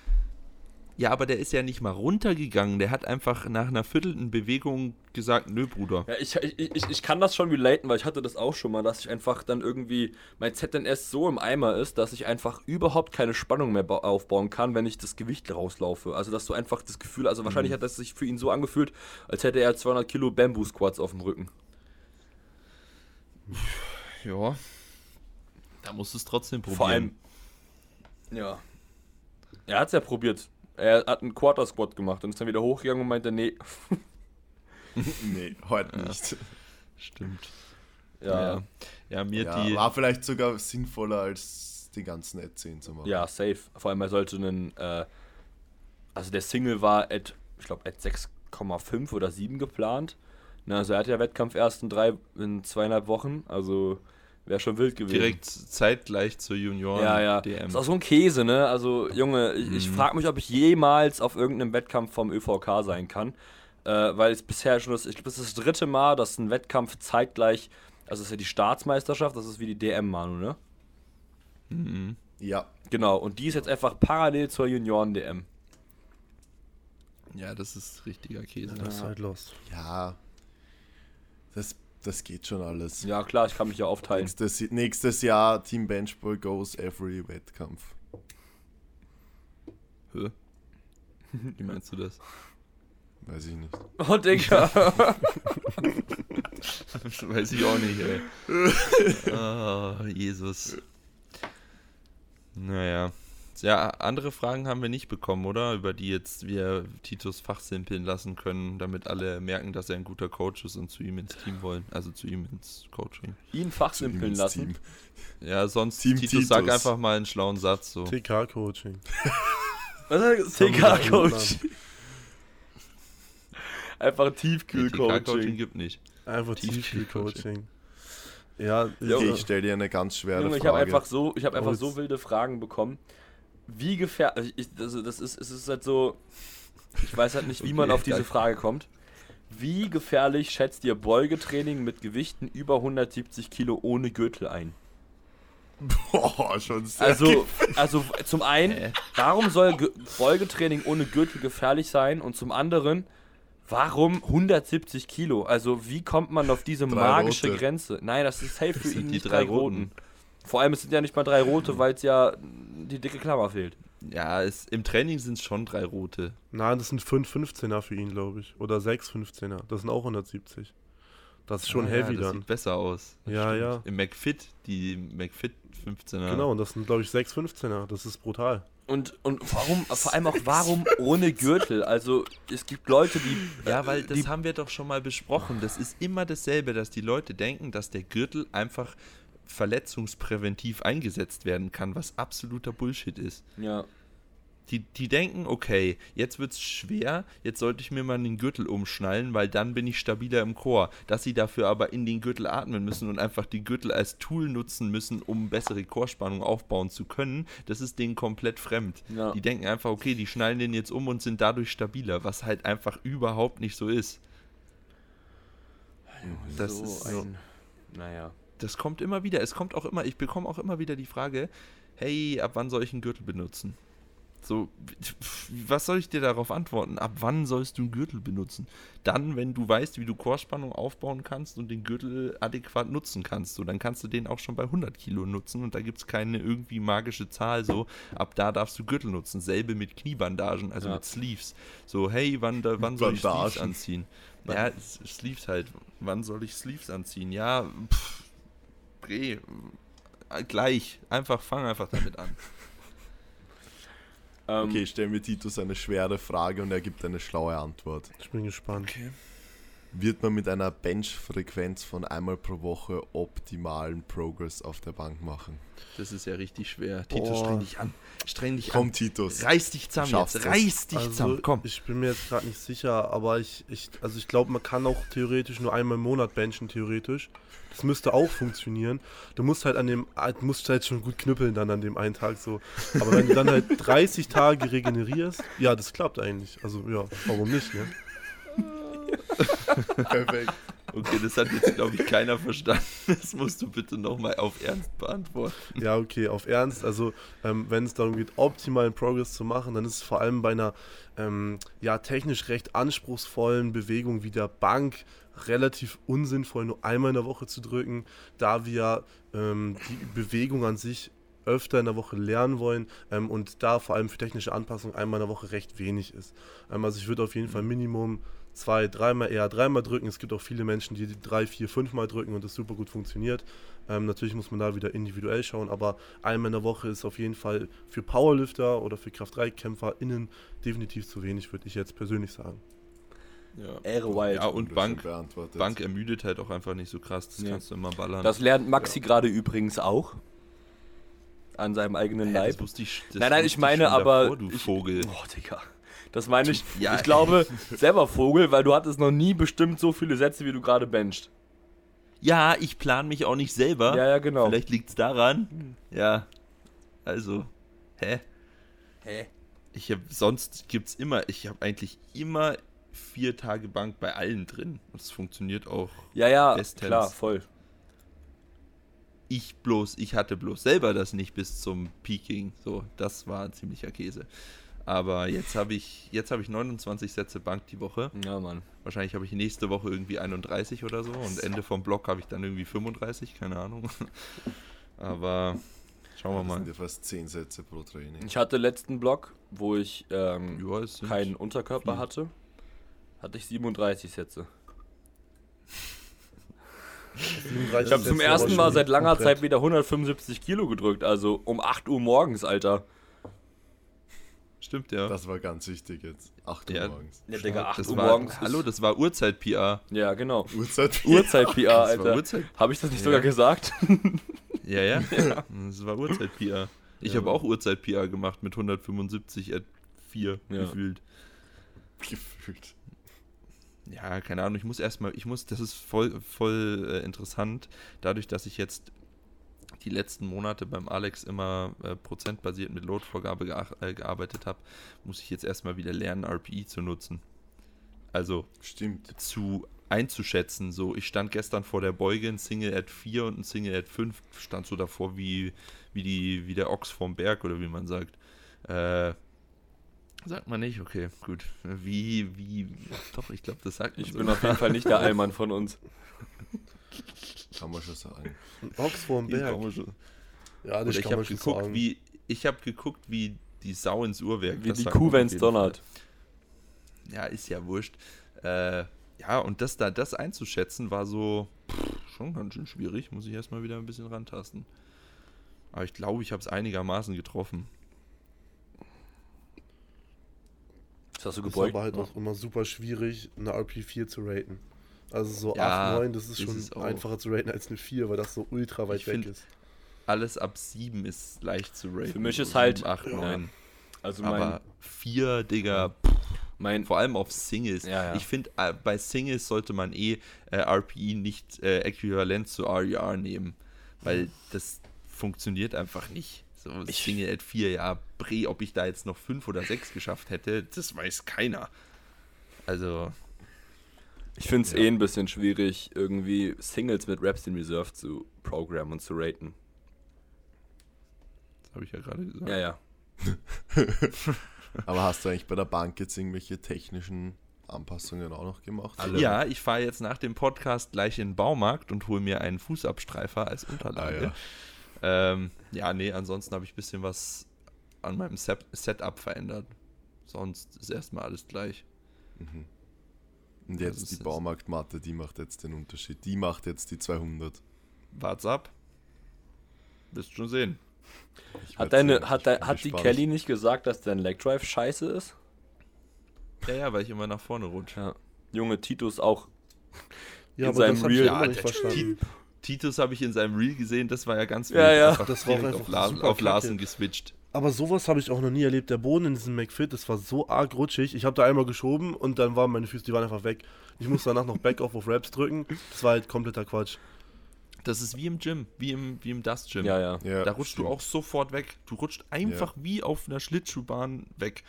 Ja, aber der ist ja nicht mal runtergegangen. Der hat einfach nach einer viertelten Bewegung gesagt, nö, Bruder. Ja, ich, ich, ich, ich kann das schon relaten, weil ich hatte das auch schon mal, dass ich einfach dann irgendwie mein ZNS so im Eimer ist, dass ich einfach überhaupt keine Spannung mehr ba- aufbauen kann, wenn ich das Gewicht rauslaufe. Also, dass du einfach das Gefühl, also wahrscheinlich hat das sich für ihn so angefühlt, als hätte er 200 Kilo Bamboo-Squats auf dem Rücken. Ja. Da musst du es trotzdem probieren. Vor allem, ja. Er hat es ja probiert. Er hat einen Quarter-Squat gemacht und ist dann wieder hochgegangen und meinte, nee. Nee, heute nicht. Stimmt. Ja, Ja, ja mir Ja, die. war vielleicht sogar sinnvoller, als die ganzen Ad 10 zu machen. Ja, safe. Vor allem, er sollte einen, äh, also der Single war at, ich glaube, at 6,5 oder 7 geplant. Na, also er hat ja Wettkampf erst in drei, in zweieinhalb Wochen, also wäre schon wild gewesen. direkt zeitgleich zur Junioren Ja, ja. DM. Ist auch so ein Käse, ne? Also, Junge, ich, ich Mhm. frage mich, ob ich jemals auf irgendeinem Wettkampf vom ÖVK sein kann. Äh, weil es bisher schon das, ich glaube, das ist das dritte Mal, dass ein Wettkampf zeitgleich, also das ist ja die Staatsmeisterschaft, das ist wie die DM, Manu, ne? Mhm. Ja, Genau, und die ist jetzt einfach parallel zur Junioren-DM. Ja, das ist richtiger Käse. das ist halt lost. ja. Das, das geht schon alles. Ja, klar, ich kann mich ja aufteilen. Nächstes, nächstes Jahr Team Benchball goes every Wettkampf. Hä? Wie meinst du das? Weiß ich nicht. Oh, Digga. Weiß ich auch nicht, ey. oh, Jesus. Naja. Ja, andere Fragen haben wir nicht bekommen, oder? Über die jetzt wir Titus fachsimpeln lassen können, damit alle merken, dass er ein guter Coach ist und zu ihm ins Team wollen. Also zu ihm ins Coaching. Ihn fachsimpeln lassen. Team. Ja, sonst, Team Titus, sag Titus. einfach mal einen schlauen Satz so. TK-Coaching. Was ist das? TK-Coach. Einfach TK-Coaching Tiefkühl-Coaching. gibt nicht. Einfach Tiefkühl-Coaching. Ja, Okay, ich stelle dir eine ganz schwere Junge, ich Frage. habe einfach so, ich habe einfach Oh, so wilde Fragen bekommen. Wie gefährlich. Also, das ist, es ist halt so. Ich weiß halt nicht, wie man Okay, auf diese. Frage kommt. Wie gefährlich schätzt ihr Beugetraining mit Gewichten über 170 Kilo ohne Gürtel ein? Boah, schon sehr. Also, also zum einen, Hä? warum soll Ge Beugetraining ohne Gürtel gefährlich sein? Und zum anderen, warum 170 Kilo? Also, wie kommt man auf diese Drei magische rote. Grenze? Nein, das ist safe für sind ihn die nicht drei drei roten. roten. Vor allem, es sind ja nicht mal drei rote, weil es ja die dicke Klammer fehlt. Ja, es, im Training sind es schon drei rote. Nein, das sind 5 15er für ihn, glaube ich. Oder 6 15er. Das sind auch 170. Das ist schon Ah, heavy ja, das dann. sieht besser aus. Das Ja, stimmt. ja. Im McFit, die McFit 15er. Genau, und das sind, glaube ich, 6 15er. Das ist brutal. Und, und warum, vor allem auch warum ohne Gürtel? Also, es gibt Leute, die. Ja, weil das die, haben wir doch schon mal besprochen. Das ist immer dasselbe, dass die Leute denken, dass der Gürtel einfach verletzungspräventiv eingesetzt werden kann, was absoluter Bullshit ist. Ja. Die, die denken, okay, jetzt wird's schwer, jetzt sollte ich mir mal den Gürtel umschnallen, weil dann bin ich stabiler im Chor. Dass sie dafür aber in den Gürtel atmen müssen und einfach die Gürtel als Tool nutzen müssen, um bessere Chorspannung aufbauen zu können, das ist denen komplett fremd. Ja. Die denken einfach, okay, die schnallen den jetzt um und sind dadurch stabiler, was halt einfach überhaupt nicht so ist. Das so ist ein. Naja. Das kommt immer wieder. Es kommt auch immer, ich bekomme auch immer wieder die Frage, hey, ab wann soll ich einen Gürtel benutzen? So, was soll ich dir darauf antworten? Ab wann sollst du einen Gürtel benutzen? Dann, wenn du weißt, wie du Chorspannung aufbauen kannst und den Gürtel adäquat nutzen kannst. So, dann kannst du den auch schon bei 100 Kilo nutzen und da gibt es keine irgendwie magische Zahl. So, ab da darfst du Gürtel nutzen. Selbe mit Kniebandagen, also Ja. mit Sleeves. So, hey, wann, da, wann soll ich Sleeves anziehen? Ja, Sleeves halt. Wann soll ich Sleeves anziehen? Ja, pff, Bre, äh, gleich. Einfach, fang einfach damit an. Ähm, Okay, stellen wir Titus eine schwere Frage und er gibt eine schlaue Antwort. Ich bin gespannt. Wird man mit einer Bench-Frequenz von einmal pro Woche optimalen Progress auf der Bank machen? Das ist ja richtig schwer. Tito, Boah. streng dich an. Streng dich Komm, an. Titus. Reiß dich zusammen Schaffst jetzt. Reiß dich Also, zusammen. Komm. ich bin mir jetzt gerade nicht sicher, aber ich, ich also ich glaube, man kann auch theoretisch nur einmal im Monat benchen, theoretisch. Das müsste auch funktionieren. Du musst halt an dem, ah, du musst halt schon gut knüppeln dann an dem einen Tag so. Aber wenn du dann halt 30 Tage regenerierst, ja, das klappt eigentlich. Also ja, warum nicht, ne? Perfekt. Okay, das hat jetzt, glaube ich, keiner verstanden. Das musst du bitte nochmal auf Ernst beantworten. Ja, okay, auf Ernst. Also, ähm, wenn es darum geht, optimalen Progress zu machen, dann ist es vor allem bei einer ähm, ja, technisch recht anspruchsvollen Bewegung wie der Bank relativ unsinnvoll, nur einmal in der Woche zu drücken, da wir ähm, die Bewegung an sich öfter in der Woche lernen wollen ähm, und da vor allem für technische Anpassungen einmal in der Woche recht wenig ist. Ähm, also ich würde auf jeden Fall Minimum zwei, dreimal, eher dreimal drücken. Es gibt auch viele Menschen, die drei, vier, fünfmal drücken und das super gut funktioniert. Ähm, natürlich muss man da wieder individuell schauen, aber einmal in der Woche ist auf jeden Fall für Powerlifter oder für Kraft-3-KämpferInnen definitiv zu wenig, würde ich jetzt persönlich sagen. Ja, Ehre Wild. ja und Bank, beantwortet. Bank ermüdet halt auch einfach nicht so krass. Das Ja. kannst du immer ballern. Das lernt Maxi gerade übrigens auch. An seinem eigenen Hä, Leib. das wusste ich, das Nein, nein, ich meine aber. davor, du ich, Vogel. Boah, Digga. Das meine ich. Ja. Ich glaube, selber Vogel, weil du hattest noch nie bestimmt so viele Sätze, wie du gerade bencht. Ja, ich plane mich auch nicht selber. Ja, ja, genau. Vielleicht liegt es daran. Ja. Also, hä? Hä? Ich habe sonst gibt's immer, ich habe eigentlich immer vier Tage Bank bei allen drin. Und es funktioniert auch. Ja, ja, Bestens. klar, voll. Ich bloß, ich hatte bloß selber das nicht bis zum Peaking. So, das war ein ziemlicher Käse. Aber jetzt habe ich, jetzt habe ich 29 Sätze Bank die Woche. Ja, Mann. Wahrscheinlich habe ich nächste Woche irgendwie 31 oder so und Ende vom Block habe ich dann irgendwie 35, keine Ahnung. Aber schauen wir Das mal. sind ja fast 10 Sätze pro Training. Ich hatte letzten Block, wo ich ähm, Ja, keinen Unterkörper viel. hatte, hatte ich 37 Sätze. Ich habe zum ersten Mal seit langer Zeit wieder 175 Kilo gedrückt, also um 8 Uhr morgens, Alter. Stimmt, ja. Das war ganz wichtig jetzt. 8 Uhr Ja. morgens. Ja, Digga, 8 das Uhr war, morgens. hallo, das war Uhrzeit-PR. Ja, genau. Uhrzeit. Uhrzeit-PR, war Alter. Uhrzeit. Habe ich das nicht Ja. sogar gesagt? Ja, ja. Das war Uhrzeit-PR. Ich Ja, habe auch Uhrzeit-PR gemacht mit 175 at 4 Ja. gefühlt. Gefühlt. Ja, keine Ahnung, ich muss erstmal, ich muss, das ist voll, voll äh, interessant, dadurch, dass ich jetzt die letzten Monate beim Alex immer äh, prozentbasiert mit Loadvorgabe äh, gearbeitet habe, muss ich jetzt erstmal wieder lernen, RPI zu nutzen. Also Stimmt. zu einzuschätzen. So, ich stand gestern vor der Beuge, ein Single at 4 und ein Single at 5 stand so davor wie, wie, die, wie der Ochs vom Berg oder wie man sagt. Äh, sagt man nicht, okay, gut. Wie, wie, doch, ich glaube, das sagt man Ich so. bin auf jeden Fall nicht der Allmann von uns. Kann man schon sagen. Ein Ochs vorm Hier Berg. kann man schon- Ja, Oder das ich kann habe man schon geguckt, sagen. wie ich habe geguckt, wie die Sau ins Uhrwerk. Wie das die Kuh, wenn's jeden donnert. Ja, ist ja wurscht. Äh, ja, und das da, das einzuschätzen, war so pff, schon ganz schön schwierig. Muss ich erstmal wieder ein bisschen rantasten. Aber ich glaube, ich habe es einigermaßen getroffen. Das hast du Das ist gebeugt. aber halt auch immer super schwierig, eine RP4 zu raten. Also so Ja, 8, 9, das ist ist schon einfacher zu raten als eine 4, weil das so ultra weit Ich weg find- ist. Alles ab 7 ist leicht zu raten. Für mich ist halt- 7, 8, ja. 9. Also mein, Aber 4, Digga, mein vor allem auf Singles. Ja, ja. Ich finde, äh, bei Singles sollte man eh äh, RPI nicht äh, äquivalent zu RER nehmen, weil das funktioniert einfach nicht. So Ich- Single at 4, ja, Bre, ob ich da jetzt noch 5 oder 6 geschafft hätte, das weiß keiner. Also, Ich finde es Ja. eh ein bisschen schwierig, irgendwie Singles mit Raps in Reserve zu programmen und zu raten. das habe ich ja gerade gesagt. Ja, ja. Aber hast du eigentlich bei der Bank jetzt irgendwelche technischen Anpassungen auch noch gemacht? Alle. Ja, ich fahre jetzt nach dem Podcast gleich in den Baumarkt und hole mir einen Fußabstreifer als Unterlage. Ah, ähm, ja, nee, ansonsten habe ich ein bisschen was an meinem Set Setup verändert. Sonst ist erstmal alles gleich. Mhm. Und jetzt die Baumarktmatte, die macht jetzt den Unterschied. Die macht jetzt die 200. Wart's ab. Wirst schon sehen. Hat, deine, sehen. hat, de, hat die. Kelly nicht gesagt, dass dein Leg Drive scheiße ist? Ja, ja, weil ich immer nach vorne rutsche. Ja. Junge, Titus auch. Ja, in aber seinem das habe ich Reel- immer nicht verstanden. Titus habe ich in seinem Reel gesehen, das war ja ganz Ja, ja. Das war auf, Lar super auf. Larsen geswitcht. Aber sowas habe ich auch noch nie erlebt. Der Boden in diesem McFit, das war so arg rutschig. Ich habe da einmal geschoben und dann waren meine Füße, die waren einfach weg. Ich musste danach noch Back-Off auf Raps drücken. Das war halt kompletter Quatsch. Das ist wie im Gym, wie im, wie im Dust Gym. Ja, ja. Ja, da rutscht stimmt. du auch sofort weg. Du rutscht einfach wie auf einer Schlittschuhbahn weg.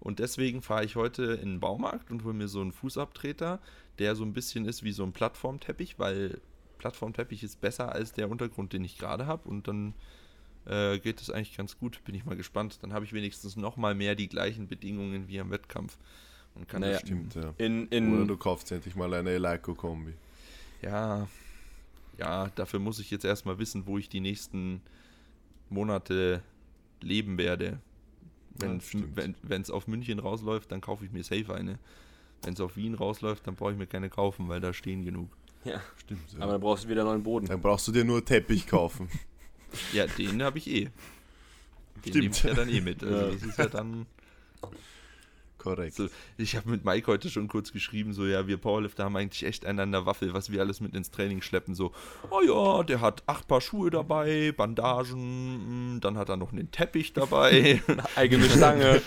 Und deswegen fahre ich heute in den Baumarkt und hole mir so einen Fußabtreter, der so ein bisschen ist wie so ein Plattformteppich, weil Plattformteppich ist besser als der Untergrund, den ich gerade habe. Und dann äh, geht es eigentlich ganz gut. Bin ich mal gespannt. Dann habe ich wenigstens noch mal mehr die gleichen Bedingungen wie am Wettkampf. Und kann Naja, das Stimmt, ja. In, Oder in, du kaufst endlich mal eine Eleiko-Kombi. Ja, ja, dafür muss ich jetzt erstmal wissen, wo ich die nächsten Monate leben werde. Wenn Ja, es auf München rausläuft, dann kaufe ich mir safe eine. Wenn es auf Wien rausläuft, dann brauche ich mir keine kaufen, weil da stehen genug. ja. Stimmt, ja. Aber dann brauchst du wieder neuen Boden. Dann brauchst du dir nur Teppich kaufen. Ja, den habe ich eh. Den Stimmt. nehme ich ja dann eh mit. Also Ja. das ist ja dann. Korrekt. So, ich habe mit Mike heute schon kurz geschrieben, so ja, wir Powerlifter haben eigentlich echt einen an der Waffel, was wir alles mit ins Training schleppen. So, oh ja, der hat acht Paar Schuhe dabei, Bandagen, mm, dann hat er noch einen Teppich dabei, Eigene Stange.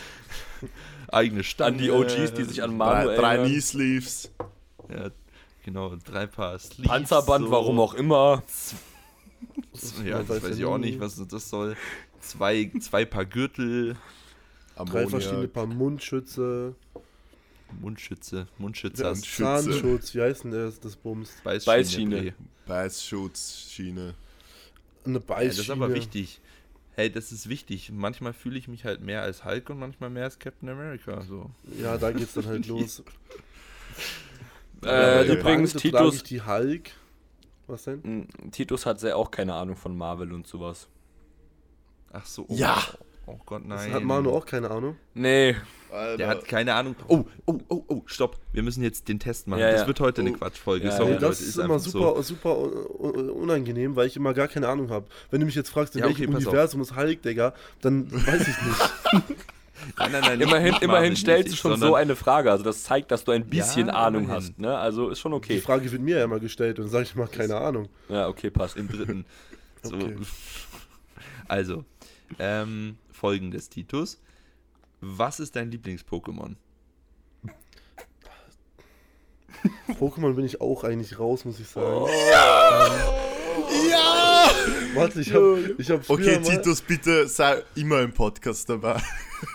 eigene Stange. an die OGs, die sich an Manu Drei, drei erinnern. Knee-Sleeves. Ja, genau, drei Paar Sleeves. Panzerband, so. warum auch immer. Ja, das weiß ja ich auch nicht, was das soll. Zwei, zwei Paar Gürtel, Drei verschiedene Ammoniak. Paar Mundschütze, Mundschütze, Mundschützer, Ja, ja, und Schütze. Zahnschutz, wie heißt denn das, das Bums? Beißschiene. Beißschutzschiene. Eine Ja, Beißschiene. das ist aber wichtig. Hey, das ist wichtig. Manchmal fühle ich mich halt mehr als Hulk und manchmal mehr als Captain America. So. Ja, da geht's dann halt los. Äh, der übrigens, Titus, die Hulk. Was denn? m, Titus hat sehr auch keine Ahnung von Marvel und sowas. Ach so. Oh, Ja. Oh Gott, Das nein. hat Manu auch keine Ahnung. Nee. Alter. Der hat keine Ahnung. Oh, oh, oh, oh, stopp. Wir müssen jetzt den Test machen. Ja, das ja. wird heute eine Oh. Quatschfolge. Ja, Sorry, ja. das Leute, ist, immer super, super un- un- unangenehm, weil ich immer gar keine Ahnung habe. Wenn du mich jetzt fragst, in Ja, okay, welchem auf. Universum ist Hulk, Digga, dann weiß ich nicht. Nein, nein, nein, Immerhin, immerhin stellst du schon so eine Frage. Also das zeigt, dass du ein bisschen Ja, Ahnung immerhin. hast. Ne? Also ist schon Die okay. Frage wird mir ja immer gestellt und dann sage ich mal keine Ahnung. Ja, okay, passt. im dritten. So. Okay. Also, ähm, folgendes, Titus. Was ist dein Lieblings-Pokémon? Pokémon bin ich auch eigentlich raus, muss ich sagen. Oh. Ja! Warte, ich hab, ich hab Okay, Titus, bitte sei immer im Podcast dabei.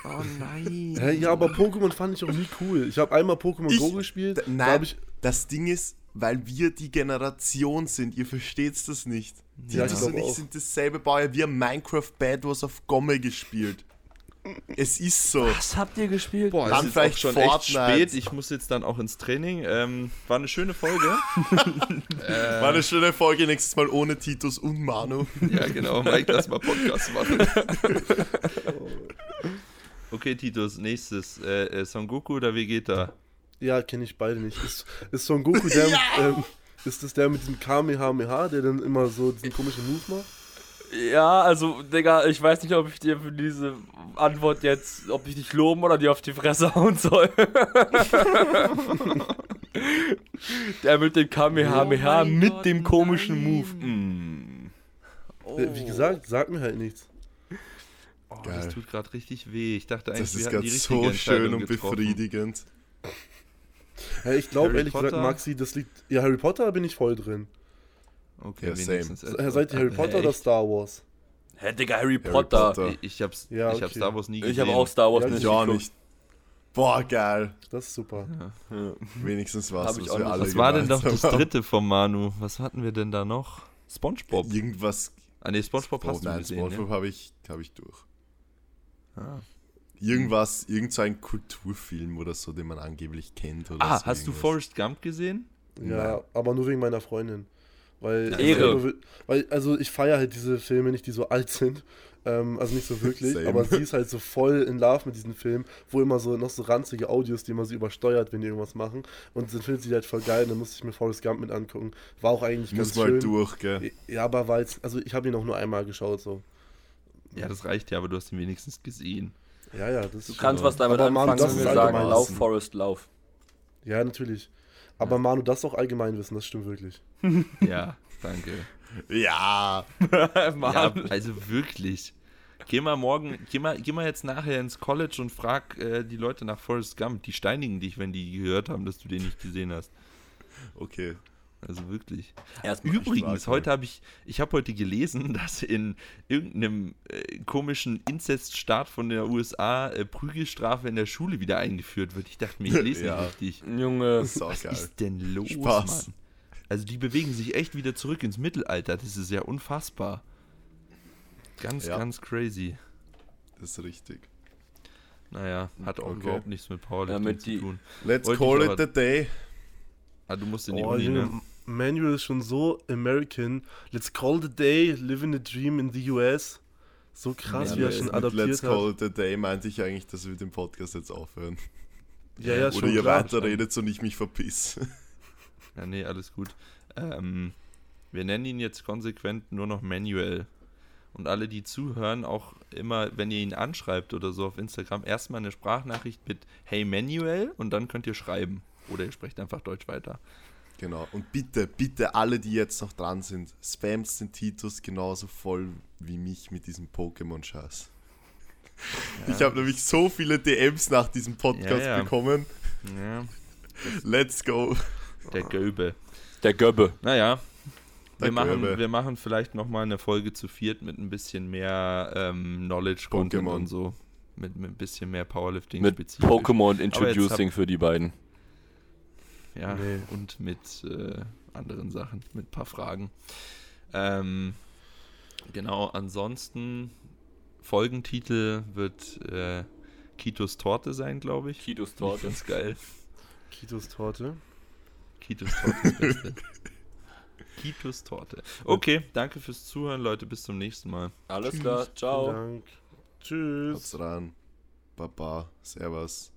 Oh nein. Ja, aber Pokémon fand ich auch nie cool. Ich habe einmal Pokémon Ich- Go gespielt. Da Nein, ich, das Ding ist, weil wir die Generation sind, ihr versteht das nicht. Ja, ich Titus glaub und ich auch. sind dasselbe Baujahr. Wir haben Minecraft Bad Wars auf Gomme gespielt. Es ist so. Was habt ihr gespielt? Boah, Dann es ist auch vielleicht schon echt Fortnite. spät. Ich muss jetzt dann auch ins Training. Ähm, war eine schöne Folge. äh, War eine schöne Folge, nächstes Mal ohne Titus und Manu. ja, genau. Mike, lass mal Podcast machen. okay, Titus, nächstes. Äh, äh, Son Goku oder Vegeta? ja, kenne ich beide nicht. Ist, ist Son Goku der, ähm, ist das der mit diesem Kamehameha, der dann immer so diesen komischen Move macht? Ja, also, Digga, ich weiß nicht, ob ich dir für diese Antwort jetzt, ob ich dich loben oder dir auf die Fresse hauen soll. Der mit dem Kamehameha Oh mit Gott, dem komischen nein. Move. Mm. Äh, Wie gesagt, sagt mir halt nichts. Oh, Geil. das tut gerade richtig weh. Ich dachte eigentlich, Das wir ist hatten gerade die richtige so Entscheidung schön und getroffen. befriedigend. Ja, ich glaube Harry ehrlich gesagt, Potter? Maxi, das liegt. Ja, Harry Potter bin ich voll drin. Okay, Ja, same. wenigstens. Se- Seid ihr Harry Äh, Potter echt? oder Star Wars? Hä, Digga, Harry Potter. Potter. Ich, ich hab's, Ja, ich hab okay. Star Wars nie gesehen. Ich habe auch Star Wars Ja, nicht geguckt. nicht. Boah, geil. Das ist super. Wenigstens was, Hab ich was wir alle Was war denn doch das dritte vom Manu? Was hatten wir denn da noch? SpongeBob. Irgendwas. Ah ne, SpongeBob hast du Nein, gesehen, Spongebob ne? habe ich, hab ich durch. Ah. Irgendwas, irgend so ein Kulturfilm oder so, den man angeblich kennt. Oder ah, so hast du irgendwas. Forrest Gump gesehen? Ja, Nein. aber nur wegen meiner Freundin. Weil, Ehre. weil also ich feiere halt diese Filme nicht, die so alt sind. Ähm, also nicht so wirklich, Same. aber sie ist halt so voll in Love mit diesen Filmen, wo immer so noch so ranzige Audios, die immer sie übersteuert, wenn die irgendwas machen. Und dann findet sie halt voll geil, dann musste ich mir Forrest Gump mit angucken. War auch eigentlich Muss ganz mal schön. durch, gell? Ja, aber war jetzt, also ich habe ihn auch nur einmal geschaut, so. Ja, das reicht ja, aber du hast ihn wenigstens gesehen. Ja, ja, das Du ist kannst was damit aber Mann, anfangen, das wenn wir sagen, allgemein Lauf, Wissen. Forest, Lauf. Ja, natürlich. Aber Manu, das ist auch Allgemeinwissen, das stimmt wirklich. Ja, danke. Ja. Ja, also wirklich. Geh mal morgen, geh mal, geh mal jetzt nachher ins College und frag äh, die Leute nach Forrest Gump. Die steinigen dich, wenn die gehört haben, dass du den nicht gesehen hast. Okay. Also wirklich. Erstmal Übrigens, mal. heute habe ich, ich habe heute gelesen, dass in irgendeinem äh, komischen Inzeststaat von der USA äh, Prügelstrafe in der Schule wieder eingeführt wird. Ich dachte mir, ich lese Ja. nicht richtig. Junge. Ist Was geil. ist denn los, Spaß. Mann? Also die bewegen sich echt wieder zurück ins Mittelalter. Das ist ja unfassbar. Ganz, Ja. ganz crazy. Das ist richtig. Naja, hat auch Okay. überhaupt nichts mit Powerlifting Damit zu die- tun. Let's Wollte call it a day. Ah, du musst in die Oh, Uni, Junge, ne? Manuel ist schon so American. Let's call the day, living a dream in the US. So krass, wie er schon Mit adaptiert Let's hat. call it a day meinte ich eigentlich, dass wir den Podcast jetzt aufhören. Ja, ja, schon Oder ihr klar. weiterredet und ich mich verpiss. Ja, nee, alles gut. Ähm, wir nennen ihn jetzt konsequent nur noch Manuel. Und alle, die zuhören, auch immer, wenn ihr ihn anschreibt oder so auf Instagram, erstmal eine Sprachnachricht mit Hey Manuel und dann könnt ihr schreiben. Oder ihr sprecht einfach Deutsch weiter. Genau. Und bitte, bitte alle, die jetzt noch dran sind, spammt den Titus genauso voll wie mich mit diesem Pokémon-Scheiß. Ich habe nämlich so viele DMs nach diesem Podcast Ja, ja. bekommen. Ja, Let's go. der Göbe. Der Göbbe. Naja, wir machen, Göbe. wir machen vielleicht nochmal eine Folge zu viert mit ein bisschen mehr ähm, Knowledge-Content Pokémon. und so. Mit, mit ein bisschen mehr Powerlifting Mit spezifisch. Pokémon Introducing für die beiden. Ja, Nee. und mit äh, anderen Sachen, mit ein paar Fragen. Ähm, genau, ansonsten Folgentitel wird äh, Kitos Torte sein, glaube ich. Kitos Torte. Ganz geil. Kitos Torte. Kitos Torte ist das Beste. Kitos Torte. Okay, danke fürs Zuhören, Leute. Bis zum nächsten Mal. Alles klar, ciao. Vielen Dank. Tschüss. Haut's ran. Baba. Servus.